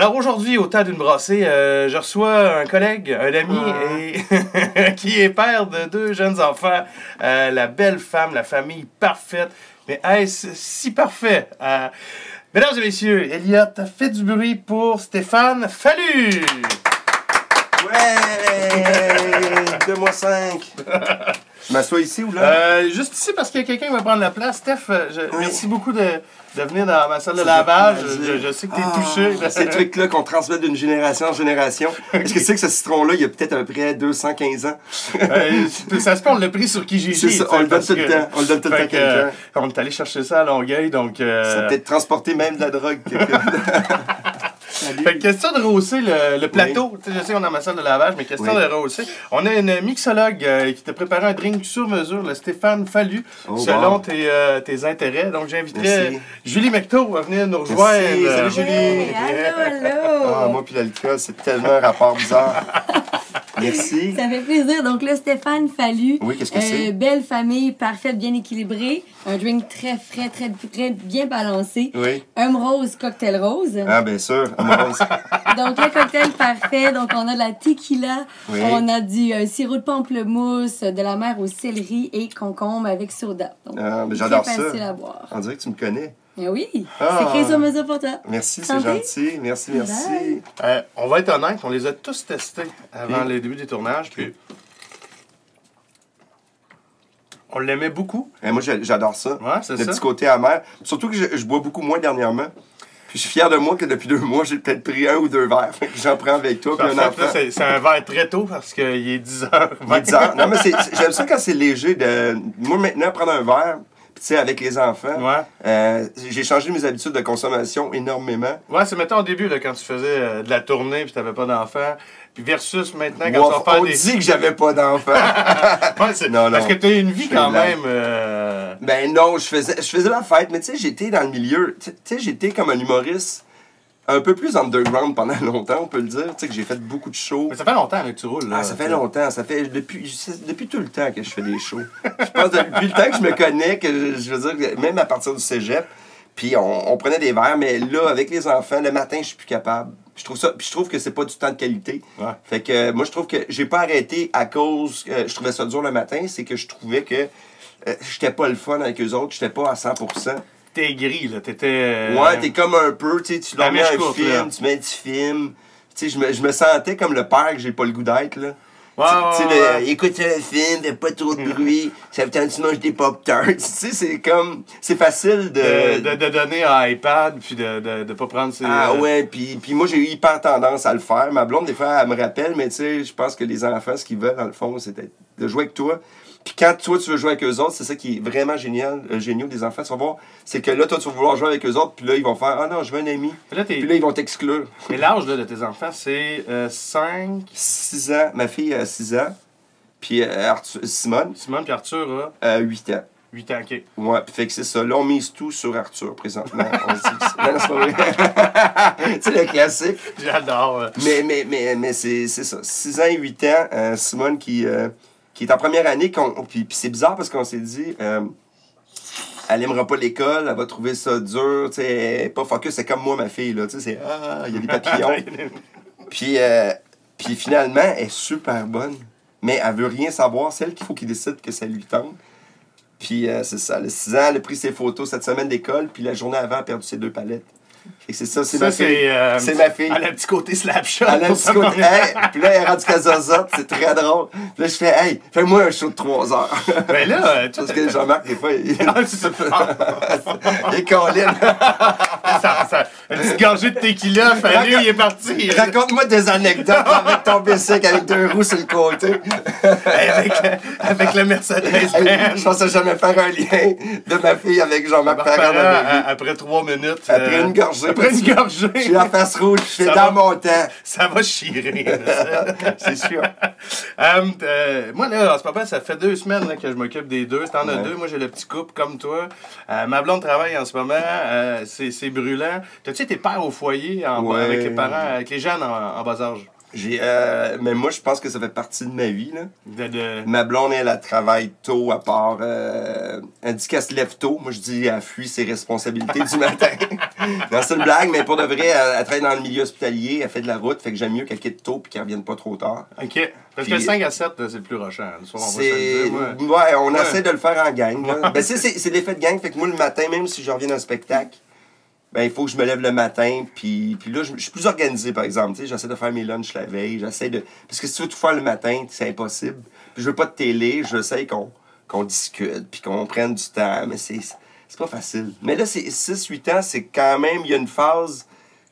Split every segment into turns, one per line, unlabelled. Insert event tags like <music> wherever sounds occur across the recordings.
Alors aujourd'hui, au temps d'une brassée, euh, je reçois un collègue, un ami, et <laughs> qui est père de deux jeunes enfants. Euh, la belle femme, la famille parfaite. Mais est-ce si parfait? Euh, mesdames et messieurs, Elliot, fait du bruit pour Stéphane Fallu!
Ouais! Deux-moi cinq! <laughs> M'assois ici ou là?
Euh, juste ici parce que quelqu'un va prendre la place. Steph, euh, je- merci beaucoup de, de venir dans ma salle de lavage. Je, je sais que tu es
Ah,
touché. <laughs>
Ces trucs-là qu'on transmet d'une génération en génération. <laughs> Est-ce que tu sais que ce citron-là, il y a peut-être à peu près 215 ans?
Euh, ça se peut, on l'a pris sur Kijiji.
C'est ça, on le donne tout le temps. On le donne tout le temps quelqu'un.
on est allé chercher ça à Longueuil, donc... euh,
Ça peut-être transporté même de la drogue. <laughs>
Fait que question de rehausser le, le plateau. Je sais qu'on est dans ma salle de lavage, mais question
Oui.
de rehausser. On a une mixologue euh, qui t'a préparé un drink sur mesure, le Stéphane Fallu,
Oh,
selon
wow.
tes, euh, tes intérêts. Donc j'inviterais
Merci.
Julie McTo à venir nous rejoindre.
Salut, Julie.
Hey, allô, allô!
Ah, moi puis l'alcool, c'est tellement un rapport bizarre. <laughs> Merci. <laughs>
Ça fait plaisir. Donc là, Stéphane Fallu.
Oui, qu'est-ce que c'est?
Belle famille, parfaite, bien équilibrée. Un drink très frais, très, très bien balancé.
Oui.
Un rose, cocktail rose.
Ah, bien sûr. Amoureuse. <laughs> <laughs>
Donc le cocktail parfait. Donc on a de la tequila,
Oui.
on a du euh, sirop de pamplemousse, de la mer au céleri et concombre avec soda. Donc,
Ah, mais j'adore ça.
facile à boire.
On dirait que tu me connais.
Oui,
Ah.
c'est créé sur mesure pour toi.
Merci, c'est gentil. Merci, merci.
Euh, on va être honnête, on les a tous testés avant
Ok.
le début des tournages. Puis on l'aimait beaucoup.
Eh, moi, j'adore ça.
Ouais, c'est
Le
ça.
petit côté amer. Surtout que je, je bois beaucoup moins dernièrement. Puis je suis fier de moi que depuis deux mois, j'ai peut-être pris un ou deux verres. Fait que j'en prends avec toi. Puis
En
un
fait, là,
enfant.
c'est un verre très tôt parce qu'il est 10h.
Il est 10 heures. Non, mais c'est- c'est- j'aime ça quand c'est léger. De... Moi, maintenant, prendre un verre, sais, avec les enfants,
Ouais.
euh, j'ai changé mes habitudes de consommation énormément.
Ouais, c'est mettons au début, là, quand tu faisais euh, de la tournée puis t'avais pas d'enfant. Puis versus maintenant, quand
Wow,
tu vas faire
on
des.
dit que j'avais pas d'enfant. <laughs>
Ouais, c'est-
Non, non.
Parce que t'as une vie quand même. euh,
ben non, je faisais, je faisais la fête, mais tu sais, j'étais dans le milieu. Tu sais, j'étais comme un humoriste un peu plus underground pendant <laughs> longtemps, on peut le dire. Tu sais, que j'ai fait beaucoup de shows.
Mais ça fait longtemps là, que tu roules. Là,
Ah, ça fait longtemps. Ça fait depuis, depuis tout le temps que je fais des shows. Je pense depuis le temps que je me connais, que je, je veux dire, même à partir du cégep, puis on, on prenait des verres, mais là, avec les enfants, le matin, je suis plus capable. Je trouve ça, puis je trouve que c'est pas du temps de qualité.
Ouais.
Fait que euh, moi, je trouve que j'ai pas arrêté à cause que je trouvais ça dur le matin, c'est que je trouvais que euh, j'étais pas le fun avec eux autres, j'étais pas à 100%.
T'es gris, là. T'étais. euh,
Ouais, t'es comme un peu, tu sais, tu mets un film,
là.
tu mets un petit film. Tu sais, je me, je me sentais comme le père que j'ai pas le goût d'être, là.
Ouais,
Tu
ouais,
le- écoute le film, fais pas trop de bruit, ça veut dire que tu manges des pop-tarts. <laughs> tu sais, c'est comme, c'est facile de...
De, de, de donner un iPad puis de, de, de pas prendre ses.
Ah
euh,
ouais, puis, puis moi j'ai eu hyper tendance à le faire. Ma blonde, des fois, elle me rappelle, mais tu sais, je pense que les enfants, ce qu'ils veulent, dans le fond, c'est de jouer avec toi. Puis quand toi, tu veux jouer avec eux autres, c'est ça qui est vraiment génial, euh, génial des enfants. Tu vas voir, c'est que là, toi, tu vas vouloir jouer avec eux autres, puis là, ils vont faire, ah non, je veux un ami.
Là.
Puis là, ils vont t'exclure.
Et l'âge de tes enfants, c'est 5.
6 ans, ma fille a 6 ans, puis euh, Arthur- Simone,
Simone puis Arthur a
a 8 ans.
8 ans, ok.
Ouais, puis fait que c'est ça. Là, on mise tout sur Arthur présentement. <laughs> On dit que c'est- non, c'est pas vrai. <laughs> tu sais, le classique.
J'adore. euh.
Mais, mais, mais, mais c'est c'est ça. 6 ans et 8 ans, euh, Simone qui, euh, qui est en première année. qu'on- Puis, c'est bizarre parce qu'on s'est dit, euh, elle aimera pas l'école, elle va trouver ça dur, tu sais, pas focus, c'est comme moi, ma fille, là, tu sais, c'est, ah, il y a des papillons. <laughs> puis, euh, puis finalement, elle est super bonne, mais elle veut rien savoir, c'est elle qu'il faut qu'il décide que ça lui tente. Puis euh, c'est ça, le 6 ans, elle a pris ses photos cette semaine d'école, puis la journée avant, elle a perdu ses deux palettes. C'est ça, c'est
Ça,
ma fille.
c'est. euh,
C'est ma fille.
Elle a un petit côté slapshot.
Elle a un petit côté. Hey, puis là, elle est rendue Casazotte, c'est très drôle. Puis là, je fais, hey, fais-moi un show de 3 heures.
Ben là, euh, tu <laughs>
Parce que Jean-Marc, des fois, il,
Ah, c'est ça. <laughs>
il est colline.
ça, ça, une petite gorgée de tequila, fallu, il est parti.
Raconte-moi des anecdotes avec ton bicycle avec deux roues sur le côté.
avec, avec le Mercedes
je pensais jamais faire un lien de ma fille avec Jean-Marc Parent.
Après trois minutes.
Après
euh,
une gorgée.
Après une gorgée.
Je suis la face rouge, je
Ça
dans
va.
mon temps.
Ça va chier.
C'est sûr.
Euh, euh, moi, là, en ce moment, ça fait deux semaines là, que je m'occupe des deux. T'en as
Ouais.
deux. Moi, j'ai le petit couple comme toi. Euh, ma blonde travaille en ce moment. Euh, c'est c'est brûlant. T'as-tu été père au foyer en-
Ouais.
avec les parents, avec les jeunes en, en bas âge?
J'ai, euh, mais moi, je pense que ça fait partie de ma vie. Là.
De, de-
Ma blonde, elle, elle travaille tôt, à part. euh, elle dit qu'elle se lève tôt. Moi, je dis elle fuit ses responsabilités du matin. <laughs> non, c'est une blague, mais pour de vrai, elle, elle travaille dans le milieu hospitalier, elle fait de la route, fait que j'aime mieux qu'elle quitte tôt puis qu'elle revienne pas trop tard.
OK. Parce
Puis-
que 5 à 7, là, c'est le plus rushant. Le soir, on va se le
C'est.
dire, moi.
Ouais, on
Ouais.
essaie de le faire en gang. là. Ben, c'est, c'est, c'est l'effet de gang. Fait que moi, le matin, même si je reviens d'un spectacle, ben, il faut que je me lève le matin. Puis, puis là, je, suis plus organisé, par exemple. Tu sais, j'essaie de faire mes lunchs la veille. J'essaie de. Parce que si tu veux tout faire le matin, c'est impossible. Puis, je veux pas de télé. Je sais qu'on, discute. Puis, qu'on prenne du temps. Mais c'est, pas facile. Mais là, c'est 6-8 ans, c'est quand même. Il y a une phase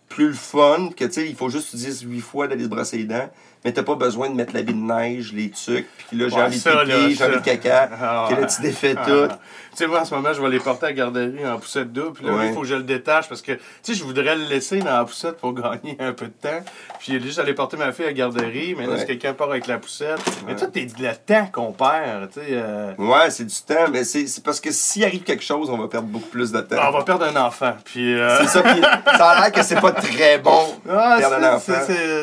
plus le fun que tu sais, il faut juste que tu dises huit fois d'aller te brosser les dents, mais t'as pas besoin de mettre l'habit de neige, les trucs, puis là j'ai
Ouais,
envie de pipi, j'ai envie de caca,
Ah,
que là tu défais
Ah,
tout.
Tu sais, moi, en ce moment, je vais les porter à la garderie en poussette double. Puis là,
Ouais.
il faut que je le détache parce que, tu sais, je voudrais le laisser dans la poussette pour <laughs> gagner un peu de temps. Puis juste aller porter ma fille à la garderie. Mais là,
Ouais.
si quelqu'un part avec la poussette. Mais toi, t'es le temps qu'on perd, tu sais. euh,
Ouais, c'est du temps, mais c'est parce que s'il arrive quelque chose, on va perdre beaucoup plus de temps.
on va perdre un enfant. Puis. euh,
C'est ça, puis ça a l'air que c'est pas très bon.
ah,
perdre un enfant.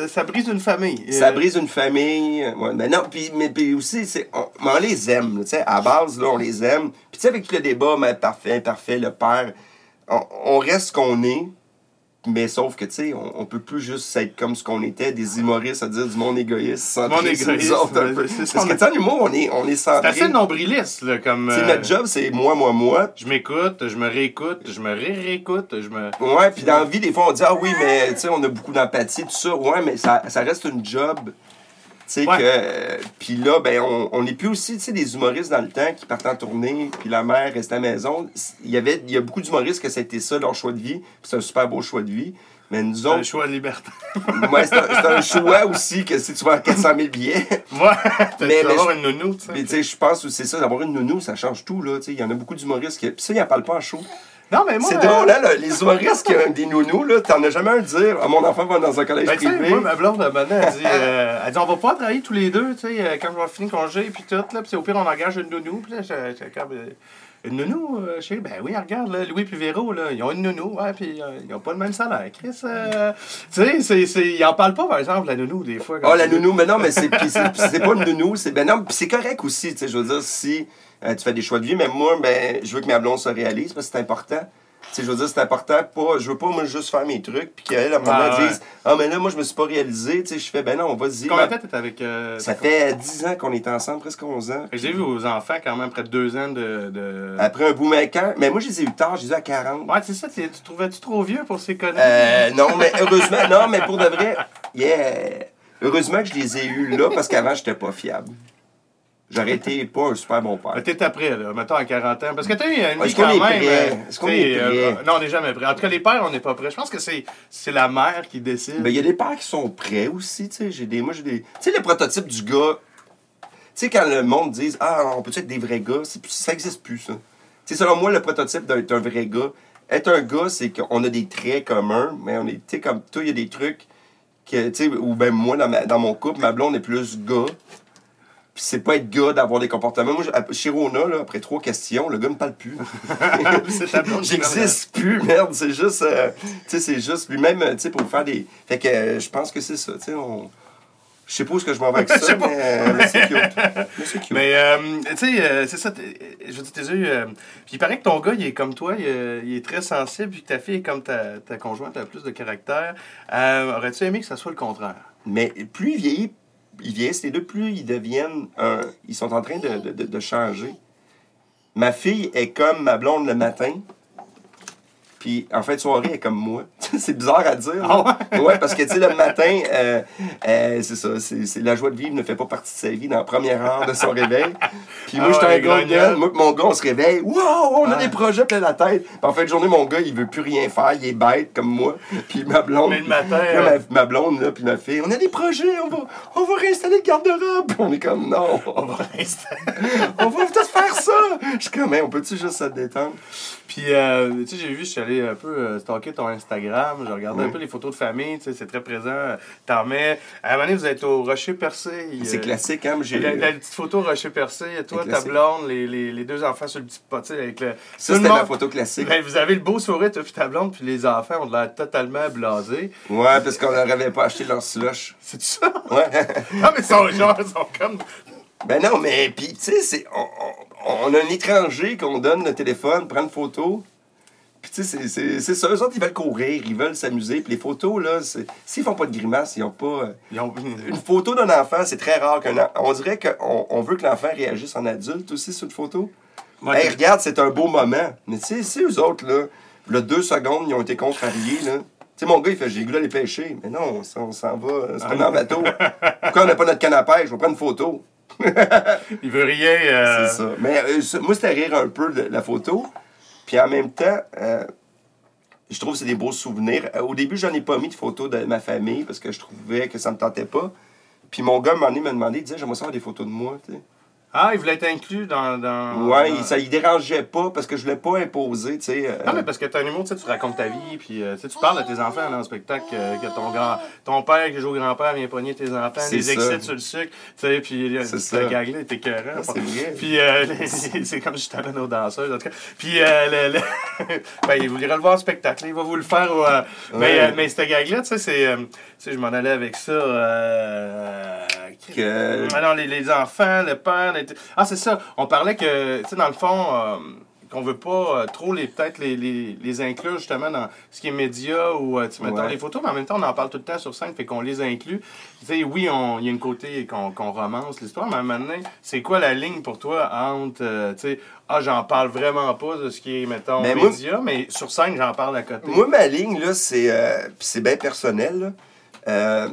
ça brise une famille.
Ça
Euh,
brise une famille. Mais non, puis, mais, puis aussi, on, les aime. Tu sais, à base, là, on les aime. Puis tu sais, avec le débat, mais parfait, parfait, le père, on reste ce qu'on est. Mais sauf que, tu sais, on, on peut plus juste être comme ce qu'on était, des humoristes à dire du monde égoïste, sur nous
égoïste,
autres un peu.
c'est
Parce que, tu sais, en humour, on est, on est
C'est
centré.
assez nombriliste, là, comme. Euh,
notre job, c'est moi, moi, moi.
Je m'écoute, je me réécoute, je me ré-réécoute, je me.
Ouais, puis dans la vie, des fois, on dit, ah oui, mais tu sais, on a beaucoup d'empathie, tout ça. Ouais, mais ça, ça reste une job. Tu sais,
Ouais.
que. euh, Puis là, ben, on, on est plus aussi, tu sais, des humoristes dans le temps qui partent en tournée, puis la mère restait à la maison. Il y avait, il y a beaucoup d'humoristes que ça a été ça, leur choix de vie. c'est un super beau choix de vie. Mais nous
C'est un
autres,
choix de liberté. <laughs>
ouais, c'est un, choix aussi que si tu vas à 400 000 billets.
Ouais, <laughs>
Mais-
vas
mais
avoir
je-
une nounou, tu sais.
Mais tu sais, je pense que c'est ça, d'avoir une nounou, ça change tout, là. Tu sais, il y en a beaucoup d'humoristes qui. Puis ça, ils en parlent pas en show.
Non, mais moi.
C'est
euh,
drôle, hein, là, les humoristes qui ont des nounous, là, t'en as jamais un dire. Ah, mon enfant va dans un collège
Ben,
privé.
moi, ma blonde, maintenant, elle dit, euh, elle dit, on va pas travailler tous les deux, tu sais, euh, quand je vais finir congé, puis tout, là, puis au pire, on engage une nounou, puis là, comme, euh, une nounou, euh, chérie, ben oui, regarde, là, Louis puis Véro, là, ils ont une nounou, ouais, puis euh, ils ont pas le même salaire, Chris, euh, tu sais, ils en parlent pas, par exemple, la nounou, des fois.
Ah, la
tu-
nounou, mais non, mais c'est pas une nounou. C'est ben non, puis c'est correct aussi, tu sais, je veux dire, si euh, tu fais des choix de vie, mais moi, ben, je veux que ma blonde se réalise parce que c'est important. Tu sais, je veux dire, c'est important, pas, je veux pas, moi, juste faire mes trucs, puis qu'elle, à un moment,
Ah, ouais.
dise Ah, mais là, moi, je me suis pas réalisé, tu sais, je fais Ben non, vas-y.
Combien de temps t'es avec. euh,
Ça fait 10 ans qu'on est ensemble, presque 11 ans.
J'ai vu aux enfants quand même près de deux ans de. de...
Après un bout quand mais moi, je les ai eu tard, je les ai eu à 40.
Ouais, c'est ça, tu tu trouvais-tu trop vieux pour ces conneries?
Euh, non, mais heureusement, non, mais pour de vrai, yeah. Heureusement que je les ai eus là parce qu'avant, j'étais pas fiable. J'aurais été pas un super bon père.
T'es après, là, mettons à 40 ans. Parce que t'as eu une vie quand même.
Est-ce qu'on
t'sais,
est prêt?
euh, non, on n'est jamais prêt. En tout cas, les pères, on n'est pas prêts. Je pense que c'est c'est la mère qui décide.
Ben, il y a des pères qui sont prêts aussi, tu sais. J'ai des, moi, j'ai des... Tu sais, le prototype du gars... Tu sais, quand le monde dit « Ah, on peut être des vrais gars? » Ça existe plus, ça. Tu sais, selon moi, le prototype d'être un vrai gars, être un gars, c'est qu'on a des traits communs, mais on est, tu sais, comme toi, il y a des trucs que, tu sais, ou ben moi, dans, ma- dans mon couple, ma blonde est plus gars. Puis c'est pas être gars d'avoir des comportements. Moi, chez Rona, là, après trois questions, le gars me parle plus. <laughs> J'existe plus, merde. C'est juste. euh, tu sais, c'est juste. Puis même, tu sais, pour faire des. Fait que euh, je pense que c'est ça. Tu sais, on. Je sais pas où est-ce que je m'en vais avec <laughs> ça, mais, euh, mais c'est cute. Mais c'est cute.
Mais, tu sais, c'est ça. Je veux dire, tes yeux. puis il paraît que ton gars, il est comme toi, il, il est très sensible, puis que ta fille est comme ta, ta conjointe, elle a plus de caractère. Aurais-tu aimé que ça soit le contraire?
Mais plus ils vieillissent, ils vieillissent les deux, plus ils deviennent. Ils sont en train de- de changer. Ma fille est comme ma blonde le matin. Puis en fin de soirée, elle est comme moi. <laughs> c'est bizarre à dire.
Ah
là. ouais, parce que tu sais, le matin, euh, euh, c'est ça. C'est, la joie de vivre ne fait pas partie de sa vie dans la première heure de son réveil. Puis moi,
Ah
j'étais
ouais,
un gars Moi, mon gars, on se réveille. Wow, on a
Ouais.
des projets plein la tête. Puis en fin de journée, mon gars, il veut plus rien faire. Il est bête comme moi. Puis ma blonde.
Mais le matin,
Puis
euh,
ma, ma blonde, là, puis ma fille, on a des projets, on va, on va réinstaller le garde-robe. On est comme, non,
On va rester. <laughs>
on va peut-être faire ça. Je suis comme, Hey, on peut-tu juste se détendre?
Puis, euh, tu sais, j'ai vu, je suis allé un peu euh, stalker ton Instagram. Instagram, je regardais un peu les photos de famille, tu sais, c'est très présent. T'en mets. À un moment donné, vous êtes au Rocher Percé.
C'est
euh,
classique, hein? j'ai-
La, la petite photo Rocher Percé, toi, ta blonde, les, les, les deux enfants sur le petit pot, avec le.
Ça, c'était ma photo classique.
Ben, vous avez le beau sourire, toi, puis ta blonde, puis les enfants ont l'air totalement blasés.
Ouais, parce qu'on leur avait pas acheté leur slush.
C'est ça?
Ouais. <laughs>
Non, mais ils sont genre, ils sont comme.
ben non, mais puis, tu sais, c'est- on, on- on a un étranger qu'on donne le téléphone, prend une photo. Puis, tu sais, c'est- ça. Eux autres, ils veulent courir, ils veulent s'amuser. Puis, les photos, là, c'est- s'ils font pas de grimace, ils ont pas. euh,
Ils ont...
Une photo d'un enfant, c'est très rare qu'un On dirait qu'on on veut que l'enfant réagisse en adulte aussi sur une photo.
Ouais,
hey, regarde, c'est un beau moment. Mais tu sais, eux autres, là, le deux secondes, ils ont été contrariés, là. Tu sais, mon gars, il fait, j'ai goût d'aller pêcher. Mais non, on s'en va, c'est pas en bateau. Pourquoi on n'a pas notre canne à pêche? Je vais prendre une photo. <laughs>
Il veut rien. euh,
C'est ça. Mais euh, moi, c'était rire un peu de la photo. Puis en même temps, euh, je trouve que c'est des beaux souvenirs. Euh, Au début, j'en ai pas mis de photos de ma famille parce que je trouvais que ça me tentait pas. Puis mon gars, m'a demandé, il disait, j'aimerais savoir des photos de moi. tu sais.
Ah, il voulait être inclus dans. dans...
Ouais,
dans-
il- ça y dérangeait pas parce que je voulais pas imposer, tu sais. euh,
Non, mais parce que t'as un humour, tu racontes ta vie, puis euh, tu parles à tes enfants dans le spectacle, euh, que ton, grand, ton père qui joue au grand-père vient pogner tes enfants, les excès sur le sucre, tu sais, puis
C'est
gag-là était écœurant.
C'est vrai.
Puis euh, <laughs> c'est comme je t'amène aux danseuses, en tout cas. Puis euh, le, le- <laughs> ben, vous irez le voir en spectacle, il va vous le faire. Mais, mais ce gag-là, tu sais, c'est. tu sais, je m'en allais avec ça.
Que-
non, les, les enfants, le père. les- Ah, c'est ça. On parlait que, tu sais, dans le fond, euh, qu'on veut pas euh, trop les peut-être les, les, les inclure justement dans ce qui est média ou euh, tu sais, mettons,
Ouais.
les photos, mais en même temps, on en parle tout le temps sur scène, fait qu'on les inclut. Tu sais, oui, il y a une côté qu'on qu'on romance l'histoire, mais maintenant, c'est quoi la ligne pour toi entre, euh, tu sais, ah, j'en parle vraiment pas de ce qui est, mettons,
Mais moi-
média, mais sur scène, j'en parle à côté.
Moi, ma ligne, là, c'est euh, c'est bien personnel. là.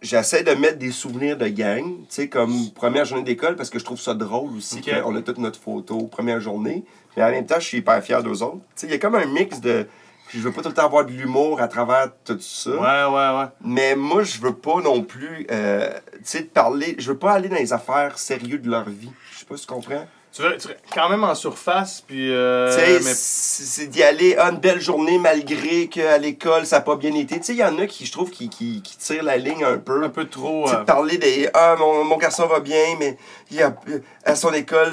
J'essaie de mettre des souvenirs de gang, tu sais, comme première journée d'école, parce que je trouve ça drôle aussi qu'on a toute notre photo, première journée. Mais en même temps, je suis hyper fier d'eux autres. Tu sais, il y a comme un mix de. Je veux pas tout le temps avoir de l'humour à travers tout ça.
Ouais, ouais, ouais.
Mais moi, je veux pas non plus, euh, tu sais, de parler. Je veux pas aller dans les affaires sérieuses de leur vie. Je sais pas si tu comprends.
Tu veux, tu veux- quand même en surface, puis. euh,
Tu sais,
mais-
c'est d'y aller une belle journée malgré qu'à l'école, ça n'a pas bien été. Tu sais, il y en a qui, je trouve, qui, qui, qui tirent la ligne un peu.
un peu trop. Euh,
parler des Ah, mon, mon garçon va bien, mais il a, à son école,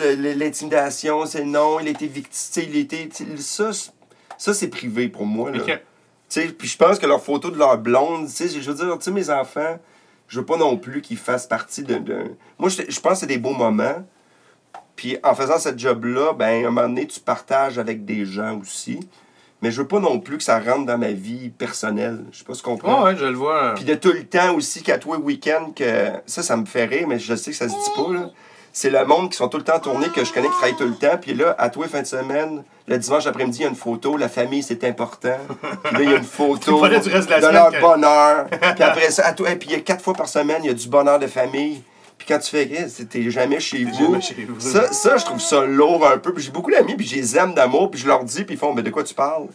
l'intimidation, c'est non, il a été victime. Tu sais, il était. Ça, c'est- ça c'est privé pour moi. Là. Tu sais, puis je pense que leurs photos de leur blonde, tu sais, je veux dire, tu sais, mes enfants, je veux pas non plus qu'ils fassent partie de- Moi, je pense que c'est des beaux moments. Puis en faisant cette job-là, ben, à un moment donné, tu partages avec des gens aussi. Mais je veux pas non plus que ça rentre dans ma vie personnelle. Je sais pas si tu comprends.
Ouais, ouais, je le vois.
Puis de tout le temps aussi qu'à toi week-end, que ça, ça me fait rire, mais je sais que ça se dit pas, là. C'est le monde qui sont tout le temps tournés, que je connais, qui travaillent tout le temps. Puis là, à toi, fin de semaine, le dimanche après-midi, il y a une photo. La famille, c'est important. Puis là, il y a une photo <laughs> de leur
que-
bonheur. Puis après ça, à toi, et puis il y a quatre fois par semaine, il y a du bonheur de famille. Puis quand tu fais, Hey, t'es jamais chez vous.
jamais chez vous.
Ça, ça, je trouve ça lourd un peu. Puis j'ai beaucoup d'amis, puis je les aime d'amour, puis je leur dis, puis ils font, mais de quoi tu parles?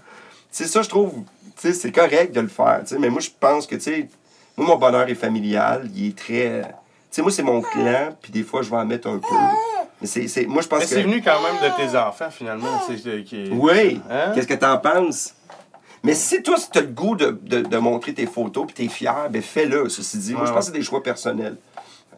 C'est ça, je trouve, c'est correct de le faire, mais moi, je pense que, tu sais, moi, mon bonheur est familial, il est très... Tu sais, moi, c'est mon clan, puis des fois, je vais en mettre un peu. Mais c'est, c'est- moi, je pense
Mais
que...
c'est venu quand même de tes enfants, finalement. c'est- qui
Oui,
Hein?
qu'est-ce que t'en penses? Mais si toi, si t'as le goût de, de, de montrer tes photos, puis t'es fier, ben fais-le, ceci dit. Moi, je pense que c'est des choix personnels,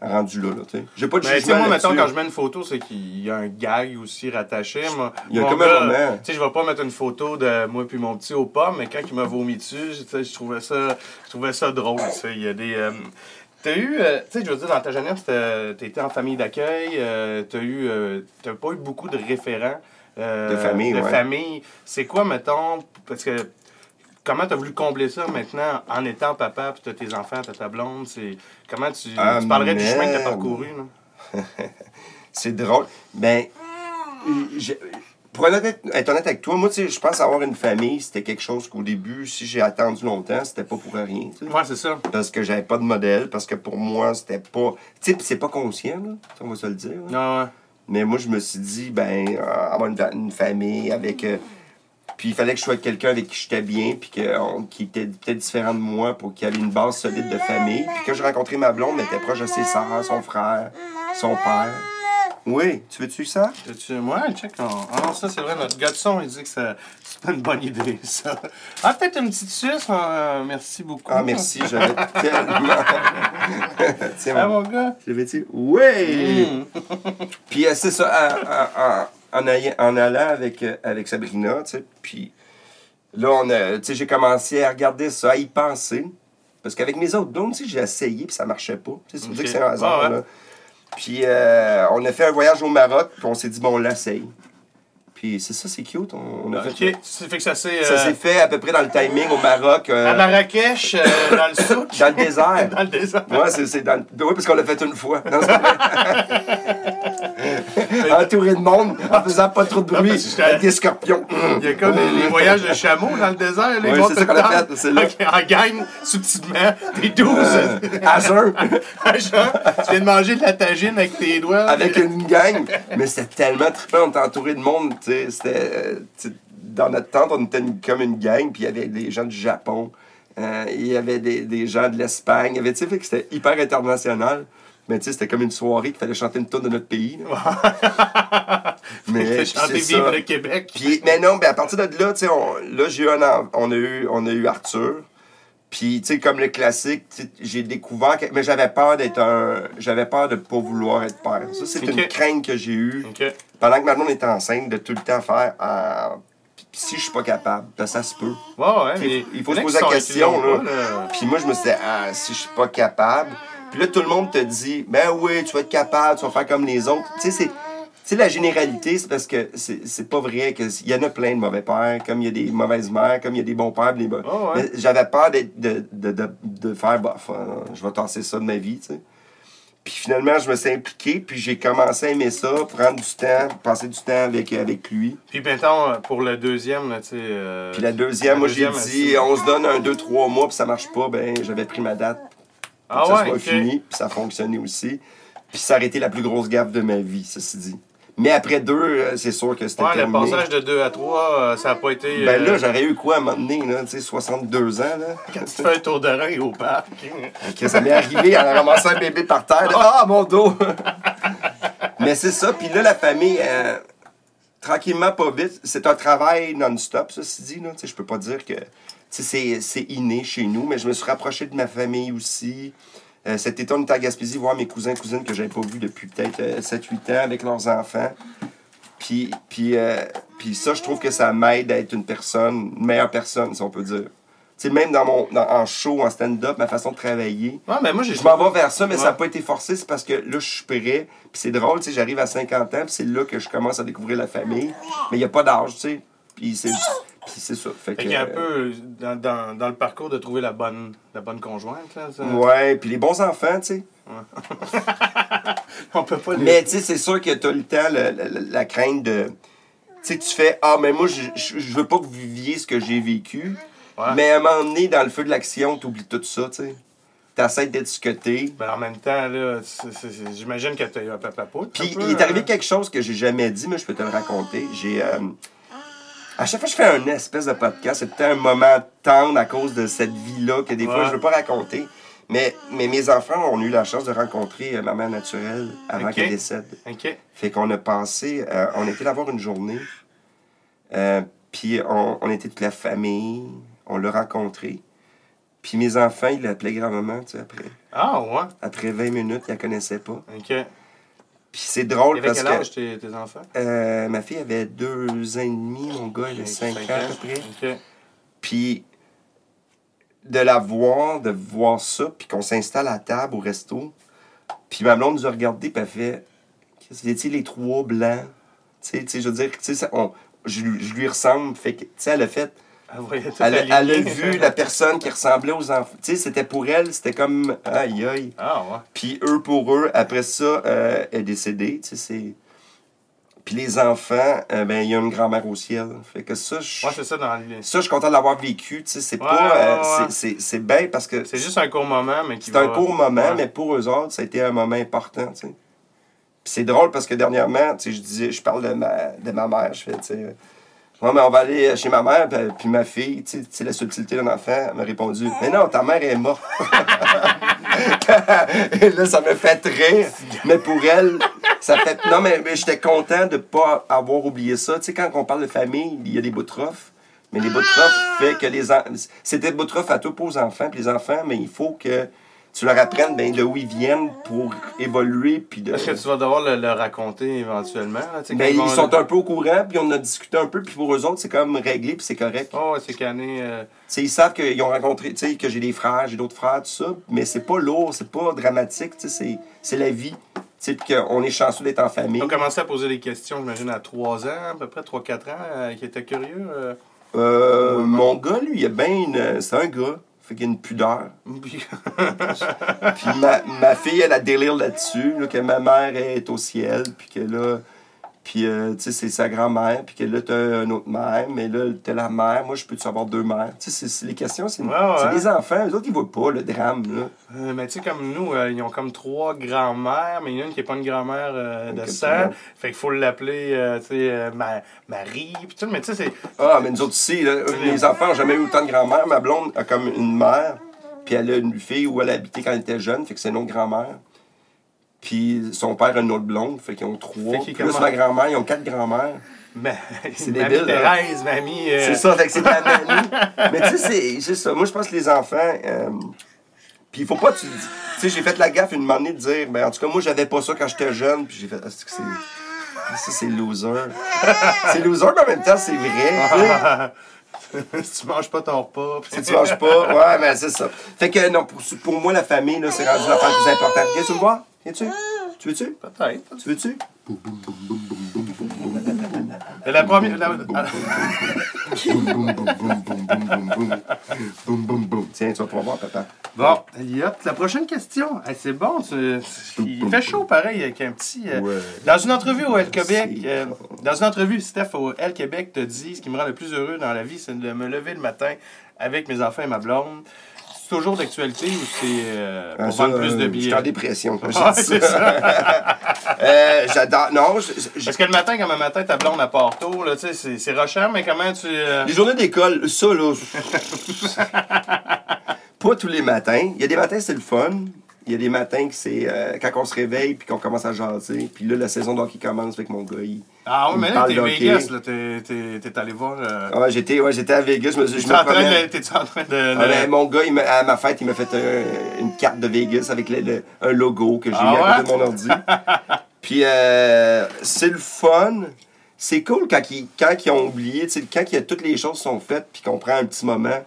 rendus là, là, tu sais. J'ai pas de
Mais
jugement
moi, mettons, quand je mets une photo, c'est qu'il y a un gag aussi rattaché. Moi,
Il y a comme un.
Tu sais, je vais pas mettre une photo de moi puis mon petit aux pommes, mais quand il m'a vomi dessus, tu sais, je trouvais ça, je trouvais ça drôle. tu sais. Il y a des. euh, T'as eu, euh, tu sais, je veux dire, dans ta jeunesse, été en famille d'accueil, euh, t'as eu, euh, t'as pas eu beaucoup de référents.
De famille,
De
ouais.
famille. C'est quoi, mettons, parce que comment t'as voulu combler ça maintenant en étant papa, puis t'as tes enfants, t'as ta blonde, c'est comment tu,
Ah,
tu parlerais du chemin que t'as
man.
parcouru? <laughs>
C'est drôle. Ben, je- pour être honnête, être honnête avec toi, moi, tu je pense avoir une famille, c'était quelque chose qu'au début, si j'ai attendu longtemps, c'était pas pour rien, tu sais.
Ouais, c'est ça.
Parce que j'avais pas de modèle, parce que pour moi, c'était pas... Tu sais, c'est pas conscient, là, on va se le dire. là.
Non, ouais.
Mais moi, je me suis dit, ben, avoir une famille avec. euh, puis il fallait que je sois quelqu'un avec qui j'étais bien, puis que, on- qui était peut-être différent de moi pour qu'il y ait une base solide de famille. Puis quand j'ai rencontré ma blonde, elle était proche de ses sœurs, son frère, son père. Oui, tu veux-tu ça?
Tu, moi, check. on- Ah non, ça, c'est vrai, notre gars de son, il dit que ça, c'est pas une bonne idée, ça. Ah, peut-être une petite suisse. euh, merci beaucoup.
Ah, merci, j'avais <laughs> tellement. <laughs> Tiens,
Ah,
mon-
gars?
J'avais-tu? Oui!
Mm.
Puis euh, c'est ça, en, en- allant- avec, euh, avec Sabrina, tu sais, puis là, on a, tu sais, j'ai commencé à regarder ça, à y penser. Parce qu'avec mes autres dons, tu sais, j'ai essayé, puis ça marchait pas. Tu sais, c'est pour
Ok.
dire que c'est un hasard,
Ah ouais.
là. Puis euh, on a fait un voyage au Maroc, puis on s'est dit, bon, on l'essaye. Puis c'est ça, c'est cute. On, on a fait
ça fait que ça s'est.
ça.
euh,
s'est fait à peu près dans le timing au Maroc, euh,
À Marrakech, euh, dans le souk. <laughs>
dans le désert. <laughs>
Dans le désert.
Ouais, c'est, c'est dans le... Oui, parce qu'on l'a fait une fois. Non. <laughs> Entouré de monde, en faisant pas trop de bruit, avec des scorpions.
Il y a comme les, voyages de chameaux dans le désert. Les
Oui, c'est ça qu'on a
temps.
fait, c'est là.
En gang, subtilement, t'es 12.
À jeun, <laughs>
à jeun. Tu viens de manger de la tagine avec tes doigts.
avec une gang. Mais c'était tellement trippant, on était entouré de monde. tu sais, C'était, euh, dans notre tente, on était comme une gang, puis il y avait des gens du Japon, euh, il y avait des, des gens de l'Espagne. Il y avait, tu sais, fait que c'était hyper international. Mais tu sais, c'était comme une soirée qu'il fallait chanter une tonne de notre pays. là. <laughs>
Mais
Mais
chanter Vive
ça.
le Québec.
Puis, mais non, ben à partir de là, tu sais, on, là, j'ai eu un on a eu, on a eu Arthur. Puis, tu sais, comme le classique, j'ai découvert, que, mais j'avais peur d'être un, j'avais peur de pas vouloir être père. Ça, c'est une crainte que j'ai eue pendant que ma blonde était enceinte, de tout le temps faire, ah, si je suis pas capable, ben ça se peut.
Ouais.
Il-
mais
faut se poser la question, là. Puis moi, je me suis dit, ah, si je suis pas capable. Puis là, tout le monde te dit, ben oui, tu vas être capable, tu vas faire comme les autres. Tu sais, c'est. Tu sais, la généralité, c'est parce que c'est pas vrai que il y en a plein de mauvais pères, comme il y a des mauvaises mères, comme il y a des bons pères, des bons.
Oh, ouais.
J'avais peur d'être- de, de, de, de faire, bof, euh, je vais tasser ça de ma vie, tu sais. Puis finalement, je me suis impliqué, puis j'ai commencé à aimer ça, prendre du temps, passer du temps avec, avec lui.
Puis mettons, pour le deuxième, là, tu sais. euh,
Puis la deuxième,
la
moi j'ai dit, on se donne un, deux, trois mois, puis ça marche pas, ben j'avais pris ma date pour
Ah
que ça
ouais,
soit fini, puis ça a fonctionné aussi. Puis ça a été la plus grosse gaffe de ma vie, ceci dit. Mais après deux, euh, c'est sûr que c'était
Ouais, le passage de 2 à 3, ça a pas été.
Ben là,
euh,
j'aurais eu quoi à un moment donné, là, tu sais, 62 ans, là? <laughs>
Quand tu fais un tour de rein au parc.
Ça m'est arrivé en ramassant un bébé par terre. Ah, mon dos! <laughs> Mais c'est ça. Puis là, la famille, euh, tranquillement, pas vite, c'est un travail non-stop, ceci dit. Là. Tu sais, Je peux pas dire que c'est c'est inné chez nous, mais je me suis rapproché de ma famille aussi. Euh, cet été, on était à Gaspésie voir mes cousins et cousines que j'avais pas vus depuis peut-être euh, 7-8 ans avec leurs enfants. Puis, puis, euh, puis ça, je trouve que ça m'aide à être une personne, une meilleure personne, si on peut dire. Tu sais, même dans mon, dans- en show, en stand-up, ma façon de travailler,
Ouais, mais moi, j'ai.
je m'en vais vers ça, mais ça n'a pas été forcé. C'est parce que là, je suis prêt. Puis c'est drôle, tu sais, j'arrive à 50 ans, puis c'est là que je commence à découvrir la famille. Mais il n'y a pas d'âge, tu sais. Puis c'est puis c'est ça. Fait
Fait
que,
qu'il y a un
euh,
peu dans, dans, dans le parcours de trouver la bonne, la bonne conjointe. Là, ça.
Ouais, puis les bons enfants, tu sais. <laughs>
On peut pas les.
Mais tu sais, c'est sûr que tu as le temps, le- la crainte de. Tu sais, tu fais Ah, mais moi, je, veux pas que vous viviez ce que j'ai vécu.
Ouais.
Mais à un moment donné, dans le feu de l'action, tu oublies tout ça, tu sais. Tu essaies d'être ce que t'es.
Ben, en même temps, là, j'imagine que t'as eu un papa.
Puis il est arrivé
hein.
quelque chose que j'ai jamais dit, mais je peux te le raconter. J'ai. euh, à chaque fois que je fais un espèce de podcast, c'est peut-être un moment tendre à cause de cette vie-là que des fois je veux pas raconter. Mais, mais mes enfants ont eu la chance de rencontrer euh, ma mère naturelle avant qu'elle décède.
OK.
Fait qu'on a passé, euh, on était là voir une journée. Euh, puis on, on était toute la famille, on l'a rencontré. Puis mes enfants, ils l'appelaient grand-maman, tu sais, après.
Ah, ouais.
Après 20 minutes, ils la connaissaient pas.
OK.
Puis c'est drôle
avait
parce
quel
que
âge tes, tes enfants?
euh, ma fille avait deux ans et demi, mon gars, il a cinq ans à peu près. Puis de la voir, de voir ça, puis qu'on s'installe à table au resto. Puis ma blonde nous a regardé, puis elle fait Qu'est-ce que les trois blancs Tu sais, tu sais, je veux dire, tu sais, ça, on- je, lui- je lui ressemble. Fait que, tu sais, elle a fait.
Tout
Elle, a- elle a
aligné.
vu la personne qui ressemblait aux enfants. Tu sais, c'était pour elle, c'était comme. Aïe, aïe.
Ah, ouais.
Puis eux pour eux, après ça, euh, elle est décédée, tu sais, c'est... Puis les enfants, euh, ben, il y a une grand-mère au ciel. Fait que ça, je...
Moi, c'est ça dans
ça, je suis content de l'avoir vécu, tu sais, c'est
Ouais,
pas... euh,
ouais, ouais.
c'est- c'est c'est bien parce que
C'est juste un court moment, mais qui
c'est un court moment,
Ouais.
mais pour eux autres, ça a été un moment important, tu sais. Puis c'est drôle parce que dernièrement, tu sais, je disais, je parle de ma, de ma mère, je fais, tu sais... euh, mais on va aller chez ma mère, puis, ma fille, tu sais, la subtilité d'un enfant, m'a répondu Mais non, ta mère est morte. <laughs> Et là, ça me fait rire. Mais pour elle, ça fait. Non, mais, j'étais content de pas avoir oublié ça. Tu sais, quand on parle de famille, il y a des bouts Mais les bouts fait que les. en- C'était bouts à toi, pas aux enfants. Puis les enfants, mais il faut que tu leur apprennes ben, de où ils viennent pour évoluer. Puis de.
Est-ce que tu vas devoir le, le raconter éventuellement? Là,
Ben, ils sont un peu au courant, puis on a discuté un peu, puis pour eux autres, c'est comme réglé, puis c'est correct.
Oh, c'est canné. euh,
ils savent qu'ils ont rencontré, tu sais, que j'ai des frères, j'ai d'autres frères, tout ça, mais c'est pas lourd, c'est pas dramatique, tu sais, c'est- la vie. Tu sais, puis qu'on est chanceux d'être en famille.
Ils ont commencé à poser des questions, j'imagine, à 3 ans, à peu près 3-4 ans, euh, qui étaient curieux. euh.
Euh, mon gars, lui, il a bien une. C'est un gars, fait qu'il a une pudeur.
Puis-
ma, ma fille, elle a délire là-dessus, là, que ma mère est au ciel, puis que là. Puis, euh, tu sais, c'est sa grand-mère, puis que là, t'as une autre mère, mais là, t'as la mère. Moi, je peux-tu avoir deux mères? Tu sais, c'est- les questions, c'est
Ouais,
des enfants. Eux autres, ils voient pas le drame, là.
Euh, mais tu sais, comme nous, euh, ils ont comme trois grands-mères, mais il y en a une qui n'est pas une grand-mère de sang. Fait qu'il faut l'appeler, tu sais, Ma- Marie. Puis tout, mais tu sais, c'est.
Ah, mais nous autres aussi, là, les enfants n'ont jamais eu autant de grand-mère. Ma blonde a comme une mère, puis elle a une fille où elle a habité quand elle était jeune, fait que c'est une autre grand-mère. Puis son père a une autre blonde, fait qu'ils ont trois.
Fait qu'ils
Plus ma grand-mère, ils ont quatre grand-mères.
Ma...
C'est débile, là.
Thérèse, mamie. euh,
C'est ça, fait que c'est de la <laughs> mamie. Mais tu sais, c'est- ça. Moi, je pense que les enfants. euh, puis il faut pas. Tu tu sais, j'ai fait la gaffe une année de dire, ben, en tout cas, moi, j'avais pas ça quand j'étais jeune. Puis j'ai fait, ah, c'est que c'est. Ça, c'est loser. c'est loser, mais en même temps, c'est vrai. tu <laughs>
si tu manges pas ton repas.
Si tu manges pas, ouais, mais c'est ça. Fait que non, pour, pour moi, la famille, là, c'est rendu l'affaire la plus importante. Viens-tu me voir? Viens-tu? Tu veux-tu?
Peut-être.
Tu veux-tu?
La première. la- ah,
Boum, boum, boum. Tiens, tu vas pouvoir voir, papa.
Bon, Elliot, la prochaine question. Hey, c'est bon, tu- il fait chaud pareil avec un petit. euh,
Ouais.
Dans une entrevue au L Québec, euh, dans une entrevue, Steph au L Québec te dit ce qui me rend le plus heureux dans la vie, c'est de me lever le matin avec mes enfants et ma blonde. Toujours d'actualité ou c'est euh, pour
Ah,
vendre plus de
euh,
billets?
J'étais en dépression <laughs> quand
c'est
ça. <laughs> Euh, J'adore. Non, je- je-
Parce que le matin, comme un matin, ta blonde à Porto, là, tu sais, c'est, c'est rochant, mais comment tu. euh,
Les journées d'école, ça, là. <laughs> pas tous les matins. Il y a des matins, c'est le fun. Il y a des matins que c'est euh, quand on se réveille puis qu'on commence à jaser. Puis là, la saison d'hockey commence avec mon gars. il-
Ah oui,
il
mais là, t'es. Vegas, là, t'es, allé voir. Euh...
Ah, j'étais ouais, j'étais à Vegas. Je me, je
t'es,
me
en train
promène.
de, t'es en train de.
Ah, ben, mon gars, il m'a- à ma fête, il m'a fait un- une carte de Vegas avec le- le- un logo que j'ai
Ah
mis à
ouais?
côté de mon ordi. <laughs> Puis euh, c'est le fun. C'est cool quand ils, quand ils ont oublié, quand il y a toutes les choses sont faites puis qu'on prend un petit moment.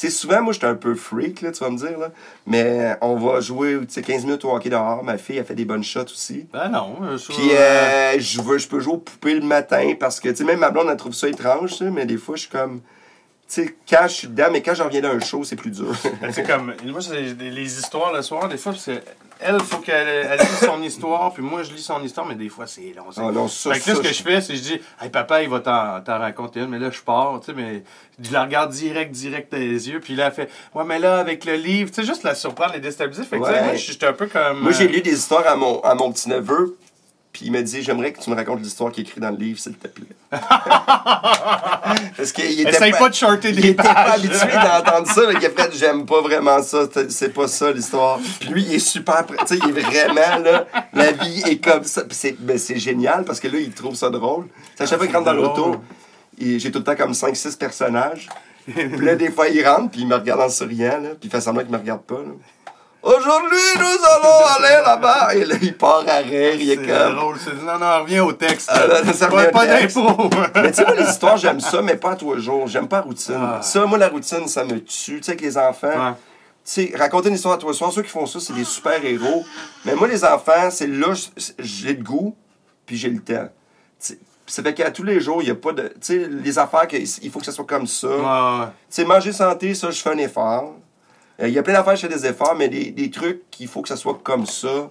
C'est souvent, moi, j'étais un peu freak, là, tu vas me dire, là. Mais on va jouer, tu sais, 15 minutes au hockey dehors. Ma fille, a fait des bonnes shots aussi.
Ben non. euh, sur-
Puis euh, je, veux, je peux jouer aux poupées le matin parce que, tu sais, même ma blonde, elle trouve ça étrange, mais des fois, je suis comme... Tu sais, quand je suis dedans, mais quand je reviens d'un show, c'est plus dur. <laughs>
C'est comme. Moi, c'est les histoires le soir, des fois, c'est. Elle, faut qu'elle elle lise son histoire, puis moi, je lis son histoire, mais des fois, c'est long. c'est-
Ah non, ça,
fait que là,
ça,
ce que
je-
fais, c'est que je dis, hey, papa, il va t'en t'en raconter une, mais là, je pars, tu sais, mais je la regarde direct, direct dans les yeux, puis là, elle fait, ouais, mais là, avec le livre, tu sais, juste la surprendre, les déstabiliser. Fait que, tu sais, moi, un peu comme.
Moi, j'ai
euh,
lu des histoires à mon, à mon petit-neveu, puis il m'a dit J'aimerais que tu me racontes l'histoire qui est écrite dans le livre, s'il te plaît. Parce qu'il était
Essaye pas de shorter
il
des
était pas habitué d'entendre ça, mais il a fait J'aime pas vraiment ça, c'est- pas ça l'histoire. Puis lui, il est super. Tu sais, il est vraiment là. La vie est comme ça. Puis c'est ben, génial parce que là, il trouve ça drôle. À chaque fois qu'il rentre dans l'auto, il- j'ai tout le temps comme 5-6 personnages. Puis là, des fois, il rentre, puis il me regarde en souriant, là, puis il fait semblant qu'il me regarde pas. là. Aujourd'hui, nous allons aller là-bas. Et là, il part à rire, il est,
C'est
comme.
drôle, c'est non, non, reviens au texte.
Ah, là, ça
pas d'impro. <laughs>
Mais tu sais, moi, les histoires, j'aime ça, mais pas à tous les jours. J'aime pas la routine.
Ah.
Ça, moi, la routine, ça me tue. Tu sais, avec les enfants,
Ouais.
tu sais, raconter une histoire à toi soir, ceux qui font ça, c'est des super-héros. Mais moi, les enfants, c'est là, j'ai le goût, puis j'ai le temps. Ça fait qu'à tous les jours, il n'y a pas de. Tu sais, les affaires, il faut que ça soit comme ça.
Ouais, ouais.
Tu sais, manger santé, ça, je fais un effort. Euh, Il y a plein d'affaires, je fais des efforts, mais des, des trucs qu'il faut que ça soit comme ça,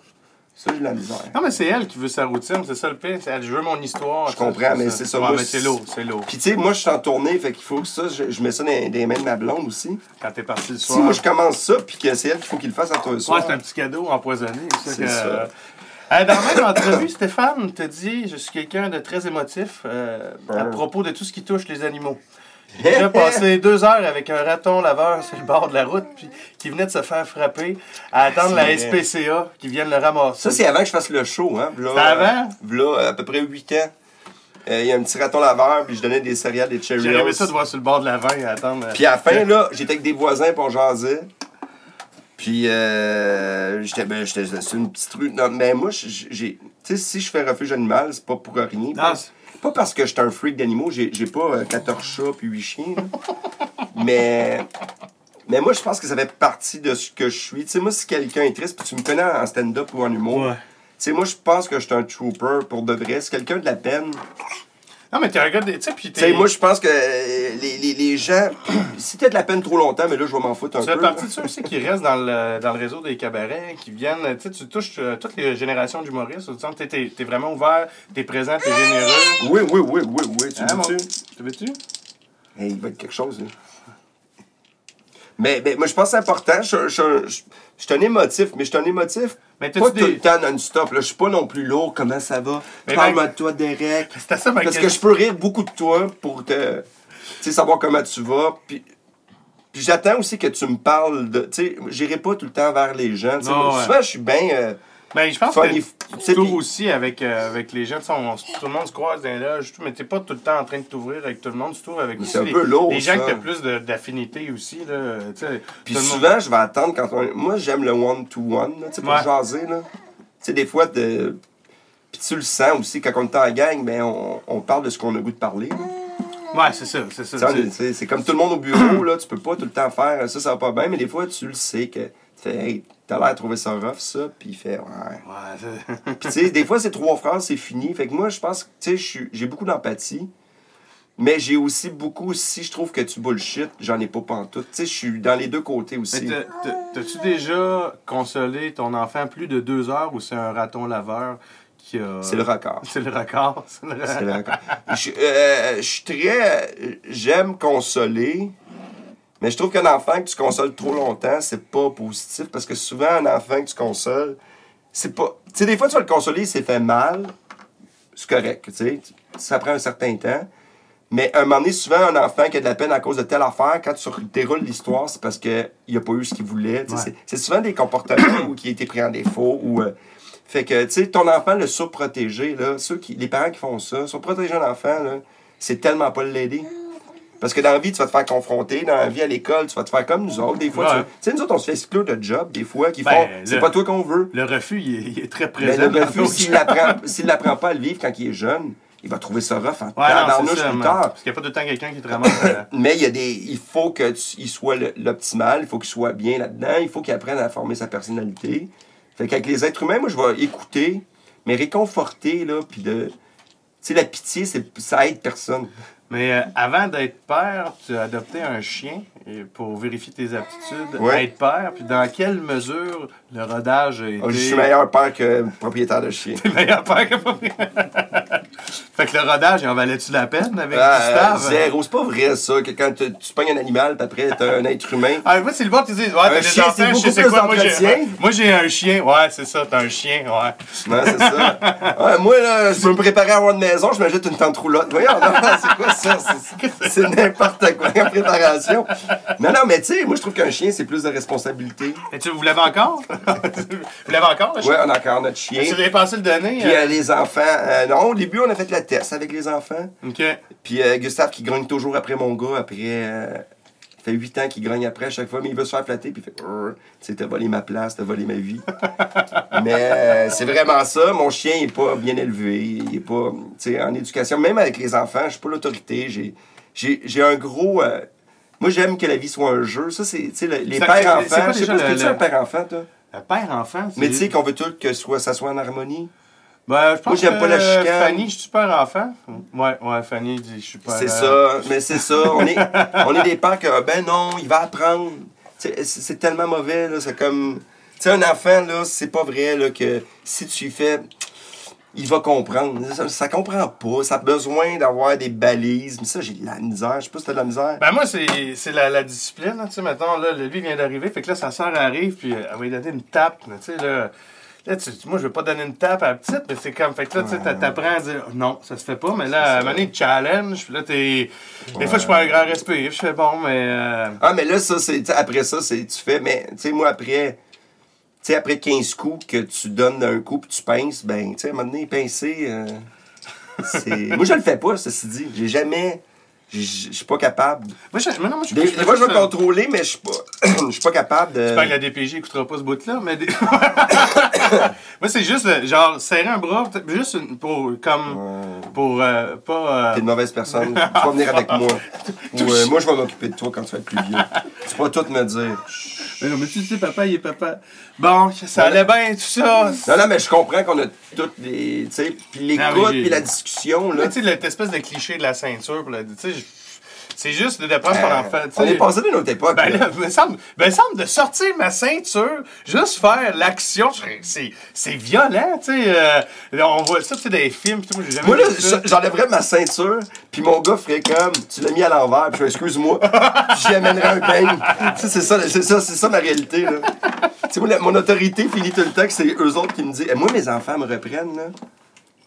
ça, j'ai de la misère.
Non, mais c'est elle qui veut sa routine, c'est ça le pire. Elle, je veux mon histoire.
Je comprends, mais c'est ça,
Ouais,
moi,
mais c'est lourd, c'est lourd.
Puis, tu sais, moi, je suis en tournée, fait qu'il faut que ça, je, je mets ça dans, dans les mains de ma blonde aussi.
Quand t'es parti le
Si
soir.
moi, je commence ça, puis que c'est elle qu'il faut qu'il le fasse à toi le
Ouais,
soir.
c'est un petit cadeau empoisonné.
C'est
que-
ça.
Euh, dans la même entrevue, Stéphane te dit Je suis quelqu'un de très émotif euh, à
Ouais.
propos de tout ce qui touche les animaux. A <laughs> passé deux heures avec un raton laveur sur le bord de la route, puis qui venait de se faire frapper, à attendre la
vrai.
SPCA qui vienne le ramasser.
Ça, c'est avant que je fasse le show, hein. V'là,
avant?
V'là, à peu près 8 ans. Euh, Il y a un petit raton laveur, puis je donnais des céréales, des
J'ai aimé
Cheerios.
ça de voir sur le bord de la vanne à attendre. euh,
Puis à la fin, <laughs> là, j'étais avec des voisins pour jaser. Puis, euh, j'étais, ben, j'étais sur une petite rue. Non, mais moi, j'ai, j'ai- tu sais, si je fais refuge animal, c'est pas pour rien.
Non,
Pas, parce que j'étais un freak d'animaux, j'ai, j'ai pas euh, 14 chats puis 8 chiens. là. mais, mais moi, je pense que ça fait partie de ce que je suis. Tu sais, moi, si quelqu'un est triste, puis tu me connais en stand-up ou en humour,
Ouais.
tu sais, moi, je pense que je suis un trooper pour de vrai. Si quelqu'un a de la peine,
Non, mais t'es gars de. Tu sais, puis
tu
t'es.
moi, je pense que euh, les, les, les gens, <clears throat> si t'as de la peine trop longtemps, mais là, je vais m'en foutre un
Tu
peu.
fais partie de ceux aussi qui restent dans le, dans le réseau des cabarets, qui viennent. Tu sais, tu touches euh, toutes les générations d'humoristes. Tu que t'es- t'es vraiment ouvert, t'es présent, t'es généreux.
Oui, oui, oui, oui, oui. Tu
Hein, mon-
veux-tu?
Tu veux-tu?
Hey, il va être quelque chose, là. Mais, mais moi, je pense que c'est important. Je, je, je, je suis un émotif, mais je suis un émotif
Mais
pas tout le temps non-stop. là. Je suis pas non plus lourd. Comment ça va? Parle-moi de toi, Derek.
C'était ça ma
Parce que je peux rire beaucoup de toi pour te, savoir comment tu vas. Puis, puis j'attends aussi que tu me parles de. Tu sais, j'irai pas tout le temps vers les gens. tu sais.
Non, ouais.
Souvent, je suis bien. euh,
Mais je pense que
tu
t'ouvres aussi avec, euh, avec les gens. Tu sais, on- tout le monde se croise dans les loges, tout, mais t'es pas tout le temps en train de t'ouvrir avec tout le monde. Tu t'ouvres avec
Mais
aussi
c'est un
les,
peu lourd,
les gens
ça.
que t'as plus de- d'affinité aussi. Là, tu sais,
Puis
tout le monde-
souvent, je vais attendre quand on. Moi, j'aime le one-to-one, là, tu sais, pour
Ouais.
jaser, là. Tu sais, des fois, de... Puis tu le sens aussi, quand on est en gang, ben, on, on parle de ce qu'on a goût de parler. là.
Ouais, c'est ça. C'est ça.
Tu sais, on est-
c'est-
comme tout le monde au bureau, là, tu peux pas tout le temps faire ça, ça va pas bien, mais des fois, tu le sais que tu fais, hey, t'as l'air de trouver ça rough, ça, puis il fait, ouais. <laughs> Puis tu sais, des fois, c'est trois phrases, c'est fini. Fait que moi, je pense que, tu sais, je suis- j'ai beaucoup d'empathie. Mais j'ai aussi beaucoup, si je trouve que tu bullshit, j'en ai pas pantoute. Tu sais, je suis dans les deux côtés aussi.
T'as-tu déjà consolé ton enfant plus de deux heures ou c'est un raton laveur qui a.
C'est le record. <laughs>
C'est le record. C'est le-
C'est le record. <laughs> Je, euh, je suis très. J'aime consoler, mais je trouve qu'un enfant que tu consoles trop longtemps, c'est pas positif parce que souvent, un enfant que tu consoles, c'est pas. Tu sais, des fois, tu vas le consoler, il s'est fait mal, c'est correct, tu sais. Ça prend un certain temps. Mais à un moment donné, souvent, un enfant qui a de la peine à cause de telle affaire, quand tu déroules l'histoire, c'est parce qu'il n'a pas eu ce qu'il voulait.
Ouais.
C'est- souvent des comportements où il a été pris en défaut. Ou, euh, fait que, tu sais, ton enfant, le surprotéger, là, ceux qui, les parents qui font ça, surprotéger un enfant, là, c'est tellement pas l'aider. Parce que dans la vie, tu vas te faire confronter. Dans la vie, à l'école, tu vas te faire comme nous autres. Des fois,
Ouais.
tu sais, nous autres, on se fait exclure de job, des fois, qui
Ben,
font, c'est
le-
pas toi qu'on veut.
Le refus, il est, il est très
Mais
présent.
le
dans
refus, s'il l'apprend pas à le vivre quand il est jeune, il va trouver ça rough en
Ouais, non, ça.
plus tard.
Parce qu'il n'y a pas le temps quelqu'un qui te ramasse. euh, <laughs>
Mais il y a des. Il faut qu'il soit le- l'optimal, il faut qu'il soit bien là-dedans, il faut qu'il apprenne à former sa personnalité. Fait qu'avec les êtres humains, moi, je vais écouter, mais réconforter, là, puis de. Tu sais, la pitié, ça aide personne.
Mais euh, avant d'être père, tu as adopté un chien pour vérifier tes aptitudes à être père. Puis dans quelle mesure le rodage été.
Oh, Je suis meilleur père que propriétaire de chien. <laughs>
T'es meilleur père que propriétaire. fait que le rodage, en valait-tu la peine avec
Ah,
Gustave?
zéro, c'est pas vrai ça, que quand tu, tu pognes un animal, puis après t'as un être humain.
Ah, moi, c'est le bon qui dit Ouais, t'as des
chien,
enfants,
c'est
je sais quoi, moi, j'ai-. Moi, j'ai un chien. Ouais, c'est ça, t'as un chien. Ouais.
Non, c'est ça. <laughs> Ouais, moi, là, je peux me préparer à avoir une maison, je m'ajoute une tente roulotte. Voyons, non, <laughs> c'est quoi ça? C'est- C'est n'importe quoi en préparation. Non, non, mais tu sais, moi, je trouve qu'un chien, c'est plus de responsabilité.
Et tu, vous l'avez encore? <laughs> Vous l'avez encore, le chien?
Ouais, on a encore notre chien.
Tu l'avez pensé le donner
Puis
euh,
euh, les enfants, euh, non, au début, on a fait la test avec les enfants.
Ok.
Puis euh, Gustave qui grogne toujours après mon gars, après. ça fait 8 ans qu'il grogne après à chaque fois, mais il veut se faire flatter, puis il fait. Tu t'as volé ma place, t'as volé ma vie. <laughs> mais euh, c'est vraiment ça. Mon chien, il est pas bien élevé. Il est pas. Tu sais, en éducation, même avec les enfants, je suis pas l'autorité. J'ai, j'ai, j'ai un gros. euh, moi, j'aime que la vie soit un jeu. Ça, c'est. Tu sais, le- les pères-enfants. Je sais pas,
le- le-
un père-enfant, toi?
Un père-enfant. c'est-
Mais tu sais qu'on veut tout que soit, ça soit en harmonie.
Ben, je pense
Moi, j'aime pas la chicane.
Fanny, je suis père enfant. Ouais, ouais, Fanny dit je suis père.
C'est ça, mais c'est ça. On est, on est des pères que, ben non, il va apprendre. Tu C'est tellement mauvais, là. C'est comme. Tu sais, un enfant, là, c'est pas vrai, là, que si tu y fais. Il va comprendre. Ça, ça comprend pas. Ça a besoin d'avoir des balises. Mais ça, j'ai de la misère. Je sais pas si t'as de la misère.
Ben moi, c'est c'est la, la discipline. là. Tu sais, mettons, là, lui vient d'arriver, fait que là, sa soeur arrive, puis euh, elle va lui donner une tape. Tu sais, là, Là, tu, moi, je veux pas donner une tape à la petite, mais c'est comme. Fait que là, tu sais, t'a- t'apprends à dire non, ça se fait pas, mais là, à un moment donné, challenge, puis là, t'es. Des fois, je prends un grand respect, je fais bon, mais. euh,
Ah, mais là, ça, c'est. Après ça, c'est. Tu fais. Mais, tu sais, moi, après. Tu sais, après 15 coups que tu donnes d'un coup puis tu pinces, ben, tu sais, à un moment donné, pincer. euh, c'est. <laughs> moi, je le fais pas, ceci dit. J'ai jamais. Je suis pas capable.
Moi, je, non, moi, je
Des,
je
des fois, je veux contrôler, mais je suis pas. <clears throat> Je suis pas capable de.
J'espère que la DPJ écoutera pas ce bout-là, mais. des- <laughs> Moi, c'est juste, euh, genre, serrer un bras, juste une- pour. Comme.
Ouais.
Pour. euh, pas.
T'es
euh,
une mauvaise personne. Tu vas venir avec moi. <laughs> Ou, euh, moi, je vais m'occuper de toi quand tu vas être plus vieux. Tu peux pas tout me dire.
Mais non, mais tu sais, papa, il est papa. Bon, ça allait bien, tout ça.
Non, non, mais je comprends qu'on a toutes les. Tu sais, puis
Ah,
l'écoute, puis la discussion, là.
Tu sais, cette espèce de cliché de la ceinture, pis là, tu sais, c'est juste de prendre ton
euh,
enfant. tu
on est passé d'une autre époque.
Ben
là.
me semble, me semble de sortir ma ceinture, juste faire l'action, c'est, c'est violent, tu sais. euh, on voit ça, tu sais, dans les films, moi, j'ai jamais
Moi, là, j'enlèverais ma ceinture, puis mon gars ferait comme, tu l'as mis à l'envers, puis excuse-moi, j'y amènerais un beigne. Tu sais, c'est ça, c'est ça, c'est ça ma réalité, là. Tu sais, moi, la- mon autorité finit tout le temps que c'est eux autres qui me disent, Eh, moi, mes enfants me reprennent, là.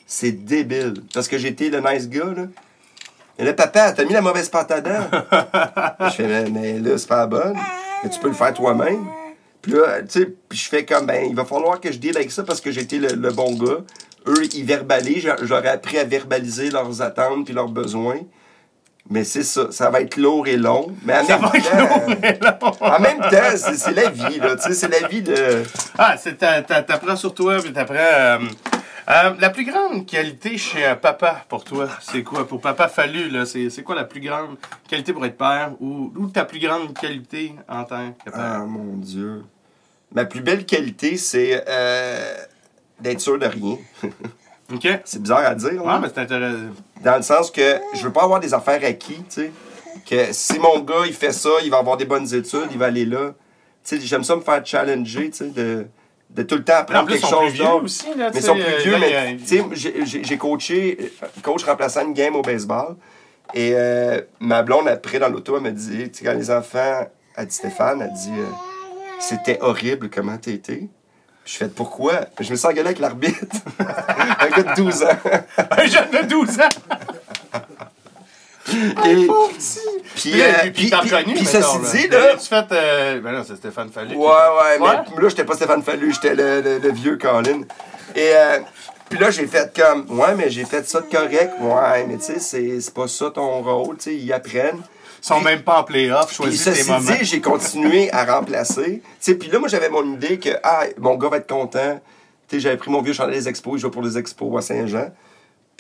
C'est débile. Parce que j'étais le nice gars, là. Là, papa, t'as mis la mauvaise pâte à dents. <laughs> je fais, mais, mais là, c'est pas la bonne. Mais tu peux le faire toi-même. Puis là, tu sais, je fais comme, ben, il va falloir que je deal avec ça parce que j'étais le, le bon gars. Eux, ils verbalisent. J'a- J'aurais appris à verbaliser leurs attentes puis leurs besoins. Mais c'est ça, ça va être lourd et long. Mais en
Ça
même
va être
temps,
lourd et long.
en même temps, c'est la vie, là. Tu sais, c'est la vie de.
Ah, c'est, t'a- t'a- t'apprends sur toi, puis t'apprends... euh, euh, la plus grande qualité chez un papa, pour toi, c'est quoi? Pour papa Fallu, là, c'est, c'est quoi la plus grande qualité pour être père? Ou, ou ta plus grande qualité en tant que
Ah,
père?
mon Dieu. Ma plus belle qualité, c'est euh, d'être sûr de rien. <laughs>
OK?
C'est bizarre à dire,
Ouais, mais c'est intéressant.
Dans le sens que je veux pas avoir des affaires acquis, tu sais. Que si mon gars, il fait ça, il va avoir des bonnes études, il va aller là. Tu sais, j'aime ça me faire challenger, tu sais, de, de tout le temps
En
apprendre
plus,
quelque
sont plus
chose
vieux
d'autre.
aussi, là,
Mais ils sont plus vieux, mais j'ai- coaché, euh, coach remplaçant une game au baseball. Et euh, ma blonde, après, dans l'auto, elle m'a dit, tu quand les enfants, elle dit Stéphane, elle dit, euh, c'était horrible comment t'as été. Je fais pourquoi? Je me suis engueulé avec l'arbitre. un gars de 12 ans. <laughs>
Un jeune de 12 ans!
Et-
Pauvre petit!
Puis,
Puis,
euh,
puis,
puis-
mettons,
ceci dit,
là.
là-
Tu fait. Euh... Ben non, c'est Stéphane Fallu.
Ouais, ouais, mais là, j'étais pas Stéphane Fallu, j'étais le, le- le vieux Colin. Et euh, puis là, j'ai fait comme, ouais, mais j'ai fait ça de correct. Ouais, mais tu sais, c'est c'est pas ça ton rôle, tu sais, ils apprennent.
Ils sont même pas en playoff, choisis tes moments.
dit, j'ai continué à remplacer. Tu sais, puis là, moi, j'avais mon idée que, ah, mon gars va être content. Tu sais, j'avais pris mon vieux chandail des expos, il joue pour les expos à Saint-Jean.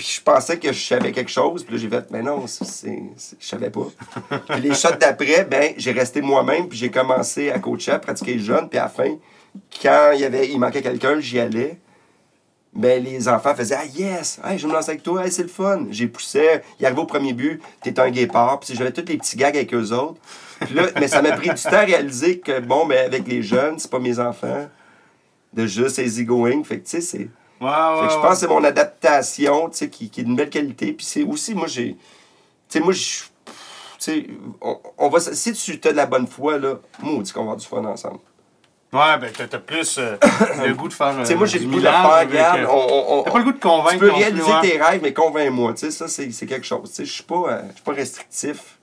Puis je pensais que je savais quelque chose, puis là, j'ai fait, mais non, c'est, je savais pas. puis les shots d'après, ben, j'ai resté moi-même, puis j'ai commencé à coacher, à pratiquer jeune, puis à la fin, quand il, y avait, il manquait quelqu'un, j'y allais. Ben, les enfants faisaient Ah, yes! Hey, je me lancer avec toi, hey, c'est le fun! J'ai poussé, il arrivait au premier but, t'es un guépard, puis j'avais tous les petits gags avec eux autres. Puis là, mais ça m'a pris du temps à réaliser que, bon, ben, avec les jeunes, c'est pas mes enfants, de juste easygoing. Fait que, tu sais, c'est.
Ouais, ouais,
Fait que je pense que c'est mon adaptation, tu sais, qui, qui est d'une belle qualité. Puis c'est aussi, moi, j'ai. Tu sais, moi, je. Tu sais, on, on va. Si tu as de la bonne foi, là, moi, on dit qu'on va avoir du fun ensemble.
Ouais, ben t'as plus euh, <coughs> le goût de faire.
Tu sais, moi, j'ai le goût de faire, regarde, on-
T'as pas le goût de convaincre
Tu peux
plus,
réaliser tes rêves, mais convainc-moi. Tu sais, ça, c'est quelque chose. Tu sais, je suis pas, euh, je suis pas restrictif.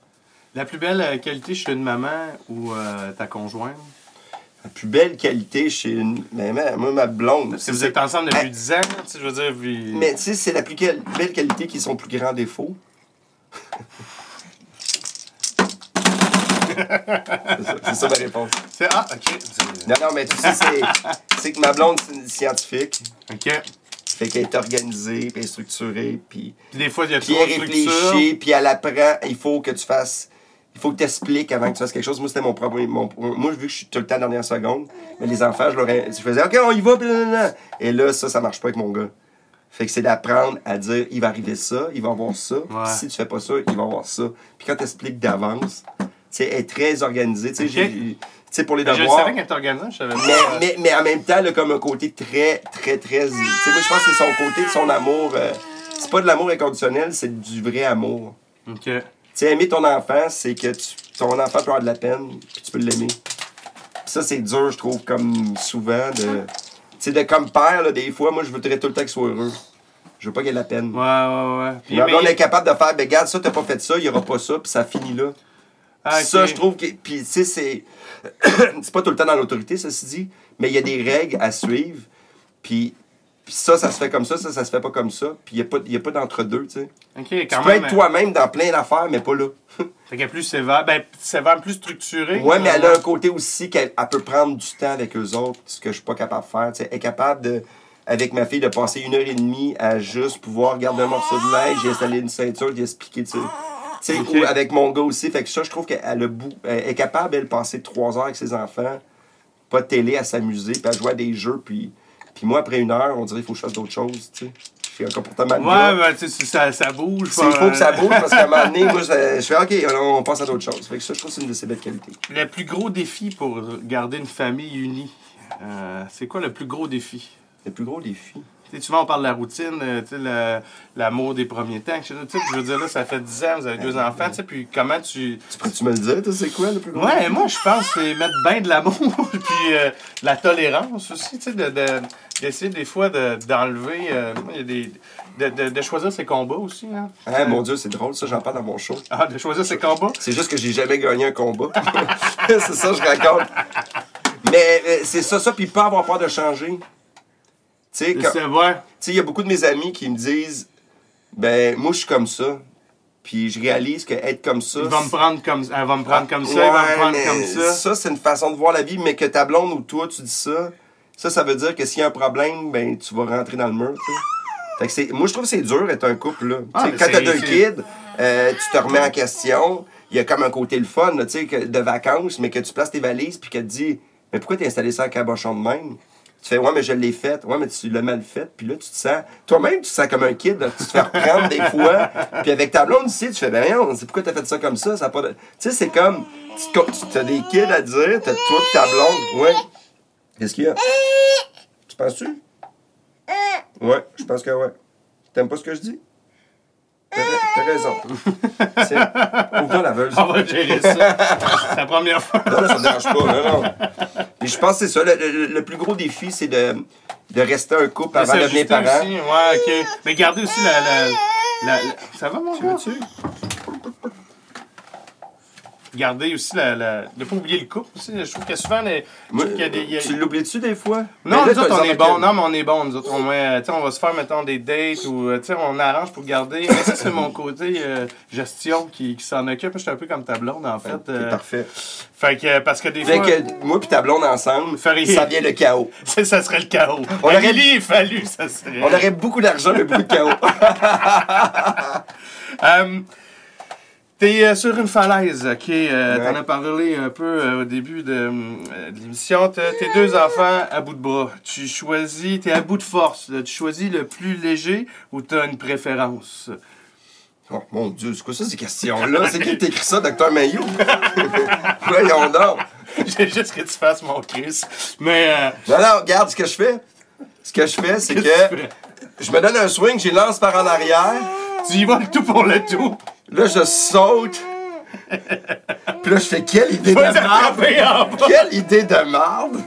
La plus belle euh, qualité chez une maman ou euh, ta conjointe?
La plus belle qualité chez une. Moi, ma blonde.
Si vous êtes ensemble depuis
Ah.
10 ans, tu sais, je veux dire, puis...
Mais tu sais, c'est la plus quel- belle qualité qui est son plus grand défaut. <laughs> c'est ça, ma réponse.
C'est... Ah, OK.
Non, non, mais tu sais, c'est, que ma blonde, c'est une scientifique.
OK.
Fait qu'elle est organisée, puis elle est structurée, puis,
Puis des fois, il y a
puis elle réfléchit, puis elle apprend. Il faut que tu fasses. Il faut que tu expliques avant que tu fasses quelque chose. Moi, c'était mon problème. Mon, moi, vu que je suis tout le temps à la dernière seconde, mais les enfants, je leur je faisais OK, on y va, nan. Et là, ça, ça marche pas avec mon gars. Fait que c'est d'apprendre à dire il va arriver ça, il va avoir ça. Si tu fais pas ça, il va avoir ça. Puis quand tu expliques d'avance, tu sais, est très organisée. Tu sais,
Ok.
j'ai- tu sais, pour les
Mais Je
devoirs.
savais qu'elle était organisée, je savais pas.
Mais, mais, mais en même temps, là, comme un côté très, très, très. Tu sais, moi, je pense que c'est son côté de son amour. euh, c'est pas de l'amour inconditionnel, c'est du vrai amour.
OK.
Tu sais, aimer ton enfant, c'est que tu- ton enfant peut avoir de la peine, puis tu peux l'aimer. Ça, c'est dur, je trouve, comme souvent, de, sais, de comme père, là, des fois, moi, je voudrais tout le temps qu'il soit heureux. Je veux pas qu'il ait de la peine.
Ouais, ouais, ouais. Puis,
Mais on est capable de faire, ben, regarde, ça, t'as pas fait ça, il y aura pas ça, puis ça finit là.
Ah.
Ça, je trouve que. Puis, tu sais, c'est. <coughs> c'est pas tout le temps dans l'autorité, ceci dit, mais il y a des règles à suivre. Puis, puis ça, ça se fait comme ça, ça, ça se fait pas comme ça. Puis, il n'y a pas, il y a pas d'entre-deux, tu sais.
Ok,
Tu peux
même.
être toi-même dans plein d'affaires, mais pas là. <laughs>
Fait qu'elle est plus sévère. Ben, sévère, plus structurée.
Ouais, mais elle a un côté aussi qu'elle elle peut prendre du temps avec eux autres, ce que je suis pas capable de faire. tu sais. Elle est capable de, avec ma fille, de passer une heure et demie à juste pouvoir garder un morceau de linge, y installer une ceinture, d'y expliquer, tu sais. Ou avec mon gars aussi. Fait que ça, je trouve qu'elle a bout, est capable, elle, de passer trois heures avec ses enfants, pas de télé, à s'amuser, puis à jouer à des jeux, puis, puis moi, après une heure, on dirait qu'il faut que je fasse d'autres choses, tu sais. J'ai un comportement de gars.
Ouais, ben, tu sais, ça, ça bouge.
Il faut que ça
euh,
bouge parce qu'à un moment donné, <laughs> moi, je, je fais OK, on, on passe à d'autres choses. Fait que ça, je trouve que c'est une de ses belles qualités.
Le plus gros défi pour garder une famille unie, euh, c'est quoi le plus gros défi?
Le plus gros défi?
Tu sais, souvent, on parle de la routine, euh, l'amour des premiers temps. etc. Je veux dire, là, ça fait 10 ans, vous avez deux enfants, puis comment tu...
Tu pourrais-tu me le dire, c'est quoi le plus gros
Ouais, moi, je pense c'est mettre bien de l'amour, <laughs> puis euh, de la tolérance aussi, tu sais, de, de- d'essayer des fois de- d'enlever... euh, moi, il y a des... De, de- de choisir ses combats aussi, hein.
Ah, mon Dieu, c'est drôle, ça, j'en parle dans mon show.
Ah, de choisir ses combats?
C'est juste que j'ai jamais gagné un combat. <laughs> c'est ça, je raconte. Mais c'est ça, ça, puis pas avoir peur de changer. Tu sais,
ouais.
il y a beaucoup de mes amis qui me disent, ben, moi, je suis comme ça. Puis je réalise que être comme ça.
Il va me prendre comme elle va me prendre comme ça, il va
Ouais,
me prendre comme ça.
Ça, c'est une façon de voir la vie, mais que ta blonde ou toi, tu dis ça, ça, ça veut dire que s'il y a un problème, ben, tu vas rentrer dans le mur. Fait que c'est, moi, je trouve que c'est dur être un couple, là.
Ah,
quand t'as deux kids, euh, tu te remets en question. Il y a comme un côté le fun, là, tu sais, que- de vacances, mais que tu places tes valises, puis que tu dis, mais pourquoi t'as installé ça en cabochon de même? Tu fais, ouais, mais je l'ai fait. Ouais, mais tu l'as mal fait. Puis là, tu te sens, toi-même, tu te sens comme un kid. là. Tu te fais reprendre des <laughs> fois. Puis avec ta blonde ici, tu fais, ben non, c'est pourquoi t'as fait ça comme ça? ça a pas de... Tu sais, c'est comme, tu as des kids à dire, t'as toi pis ta blonde. Ouais. Qu'est-ce qu'il y a? Tu penses-tu? Ouais, je pense que ouais. T'aimes pas ce que je dis? T'as raison. C'est- Ouvre la laveuse.
On va gérer ça. c'est la première fois.
Non, là, ça me dérange pas. Non, non. Et je pense que c'est ça. Le, le- le plus gros défi, c'est de, de rester un couple avant de devenir parent.
aussi, ouais, ok. Mais gardez aussi la. la, la- la- Ça va, mon gars? Gardez aussi la. la... Ne pas oublier le couple aussi. Je trouve que souvent. Les...
Moi,
trouve y a des- il y a-
Tu l'oublies-tu des fois?
Non,
Mais là,
nous autres, on est
qui-
Non, mais on est bons. Nous autres, on, met, on va se faire, mettons, des dates ou euh, on arrange pour garder. Mais ça, c'est mon côté euh, gestion qui, qui s'en occupe. Je suis un peu comme ta blonde, en fait.
C'est
euh,
parfait.
fait que, parce que des
Fait
fois,
que moi puis ta blonde ensemble,
Fait rien.
ça vient le chaos. <laughs>
ça, ça serait le chaos.
On aurait-
et Fallu, ça serait.
On aurait beaucoup d'argent, mais beaucoup de chaos. <laughs>
T'es euh, sur une falaise, ok? Euh,
Ouais.
T'en as parlé un peu euh, au début de, euh, de l'émission. T'as tes deux enfants à bout de bras. Tu choisis, t'es à bout de force. là. Tu choisis le plus léger ou t'as une préférence?
Oh mon Dieu, c'est quoi ça, ces questions-là? C'est qui t'écrit ça, Docteur Mayou? <laughs> Voyons donc. <laughs>
J'ai juste que tu fasses mon Chris. Mais, euh,
Non, non, regarde ce que je fais. Ce que je fais, c'est
que
je me donne un swing, j'y lance par en arrière.
Tu y vas le tout pour le tout.
Là, je saute. Puis là, je fais quelle idée de merde! Quelle idée de merde!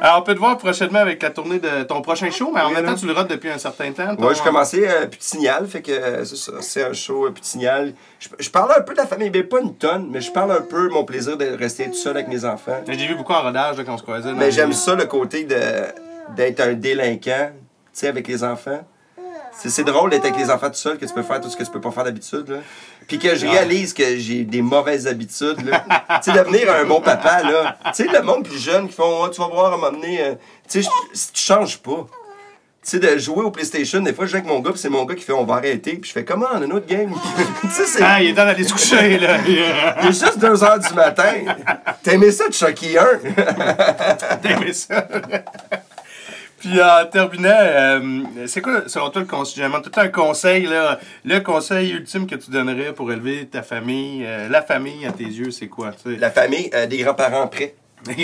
Alors, on peut te voir prochainement avec la tournée de ton prochain show, mais en
Oui,
même temps, tu le rates depuis un certain temps.
Moi, je commençais euh, Petit Signal, fait que euh, c'est ça, c'est un show euh, Petit Signal. Je, je parle un peu de la famille, mais pas une tonne, mais je parle un peu de mon plaisir de rester tout seul avec mes enfants.
J'ai vu beaucoup en rodage là, quand on se croisait.
Mais j'aime ça, le côté de d'être un délinquant, tu sais, avec les enfants. C'est c'est drôle d'être avec les enfants tout seul, que tu peux faire tout ce que tu peux pas faire d'habitude, là. Puis que je réalise que j'ai des mauvaises habitudes, <laughs> tu sais, devenir un bon papa, là. Tu sais, le monde plus jeune qui font, Ah, tu vas voir à un moment donné, euh, tu sais, je- tu changes pas. Tu sais, de jouer au PlayStation, des fois, je joue avec mon gars, puis c'est mon gars qui fait, on va arrêter, puis je fais, comment, on a une autre game? <laughs> tu sais, c'est.
Ah, il est temps d'aller se coucher, là. <laughs>
Il est juste 2 heures du matin. Aimé ça de Chucky 1?
T'as aimé ça? Puis en terminant, euh, c'est quoi, selon toi, le conseil? J'aimerais tout un conseil, là. Le conseil ultime que tu donnerais pour élever ta famille, euh, la famille à tes yeux, c'est quoi?
La famille, euh, des grands-parents prêts. <laughs>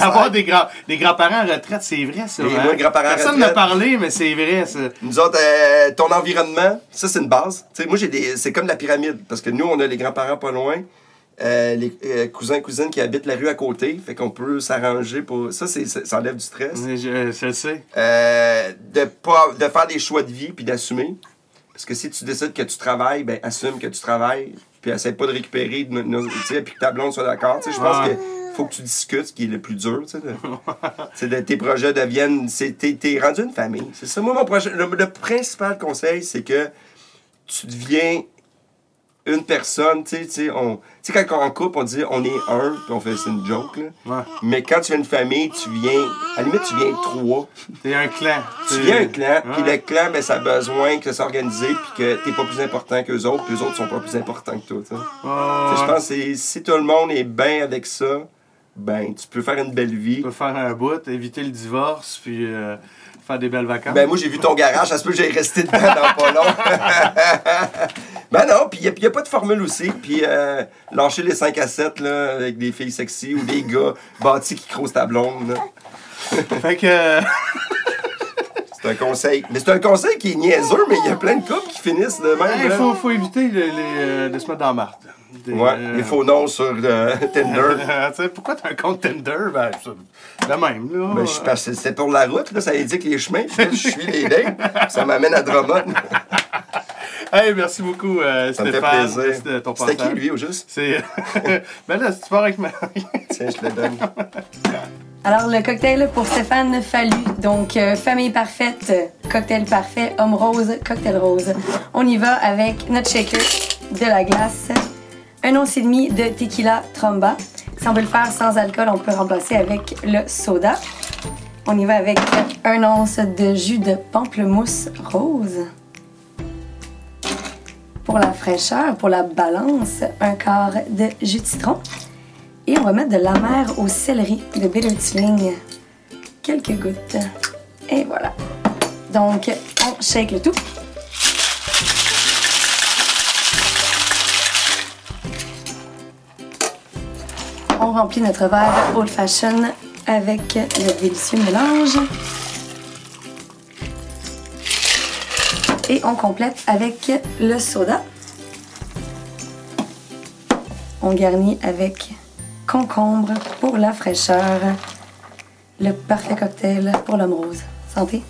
Avoir des, grands, des grands-parents en retraite, c'est vrai, ça. Hein?
moi,
Personne n'a parlé, mais c'est vrai, ça.
Nous autres, euh, ton environnement, ça, c'est une base. Moi, j'ai des, c'est comme la pyramide, parce que nous, on a les grands-parents pas loin. Euh, les euh, cousins cousines qui habitent la rue à côté. Fait qu'on peut s'arranger pour. Ça, c'est, ça ça enlève du stress.
Je, je le sais.
Euh, de, pas, de faire des choix de vie puis d'assumer. Parce que si tu décides que tu travailles, ben assume que tu travailles. Puis essaie pas de récupérer, de, de- puis que ta blonde soit d'accord. Tu sais, je pense que faut que tu discutes, ce qui est le plus dur. Tu sais, de, <laughs> c'est de- tes projets deviennent. c'est- T'es, t'es rendu une famille. C'est ça. Moi, mon projet. Le, le principal conseil, c'est que tu deviens une personne. Tu sais, tu sais, on- tu sais, quand on est en couple, on dit on est un, puis on fait c'est une joke. Là.
Ouais.
Mais quand tu viens une famille, tu viens. À la limite, tu viens trois.
T'es un clan.
Tu viens un clan, puis le clan, ben, ça a besoin que ça soit organisé, puis que t'es pas plus important qu'eux autres, puis eux autres sont pas plus importants que toi. tu sais. Je pense que si tout le monde est bien avec ça, ben, tu peux faire une belle vie.
Tu peux faire un bout, éviter le divorce, puis euh, faire des belles vacances.
Ben, moi, j'ai vu ton garage, ça se peut que j'aille rester dedans dans pas long. <laughs> ben non, puis il n'y a, pas de formule aussi. Puis euh, lâcher les 5 à 7 là, avec des filles sexy ou des gars bâtis qui crousent ta blonde. là. <laughs>
Fait que.
C'est un conseil. Mais c'est un conseil qui est niaiseux, mais il y a plein de couples qui finissent de même.
Il faut, faut éviter les, les, euh, de se mettre dans la marde. Des,
Ouais,
euh,
les faux noms sur euh, <laughs> Tinder.
tu sais, pourquoi t'as un compte Tinder? Ben, de même, là.
Ben, je c'est pour la route, là, ça indique les chemins. Je suis <laughs> les lignes. Ça m'amène à Drummond. <laughs>
Hey, merci beaucoup, euh,
Ça me fait
Stéphane.
plaisir.
Merci de ton
C'était qui, lui, au juste?
C'est. ben là, si tu pars avec ma.
Tiens, je te le donne.
Alors, le cocktail pour Stéphane Fallu. Donc, euh, famille parfaite, cocktail parfait, homme rose, cocktail rose. On y va avec notre shaker, de la glace, un once et demi de tequila tromba. Si on veut le faire sans alcool, on peut remplacer avec le soda. On y va avec un once de jus de pamplemousse rose. Pour la fraîcheur, pour la balance, un quart de jus de citron. Et on va mettre de la mer au céleri de Bittertling. Quelques gouttes. Et voilà. Donc, on shake le tout. On remplit notre verre old fashion avec le délicieux mélange. Et on complète avec le soda. On garnit avec concombre pour la fraîcheur. Le parfait cocktail pour l'homme rose. Santé!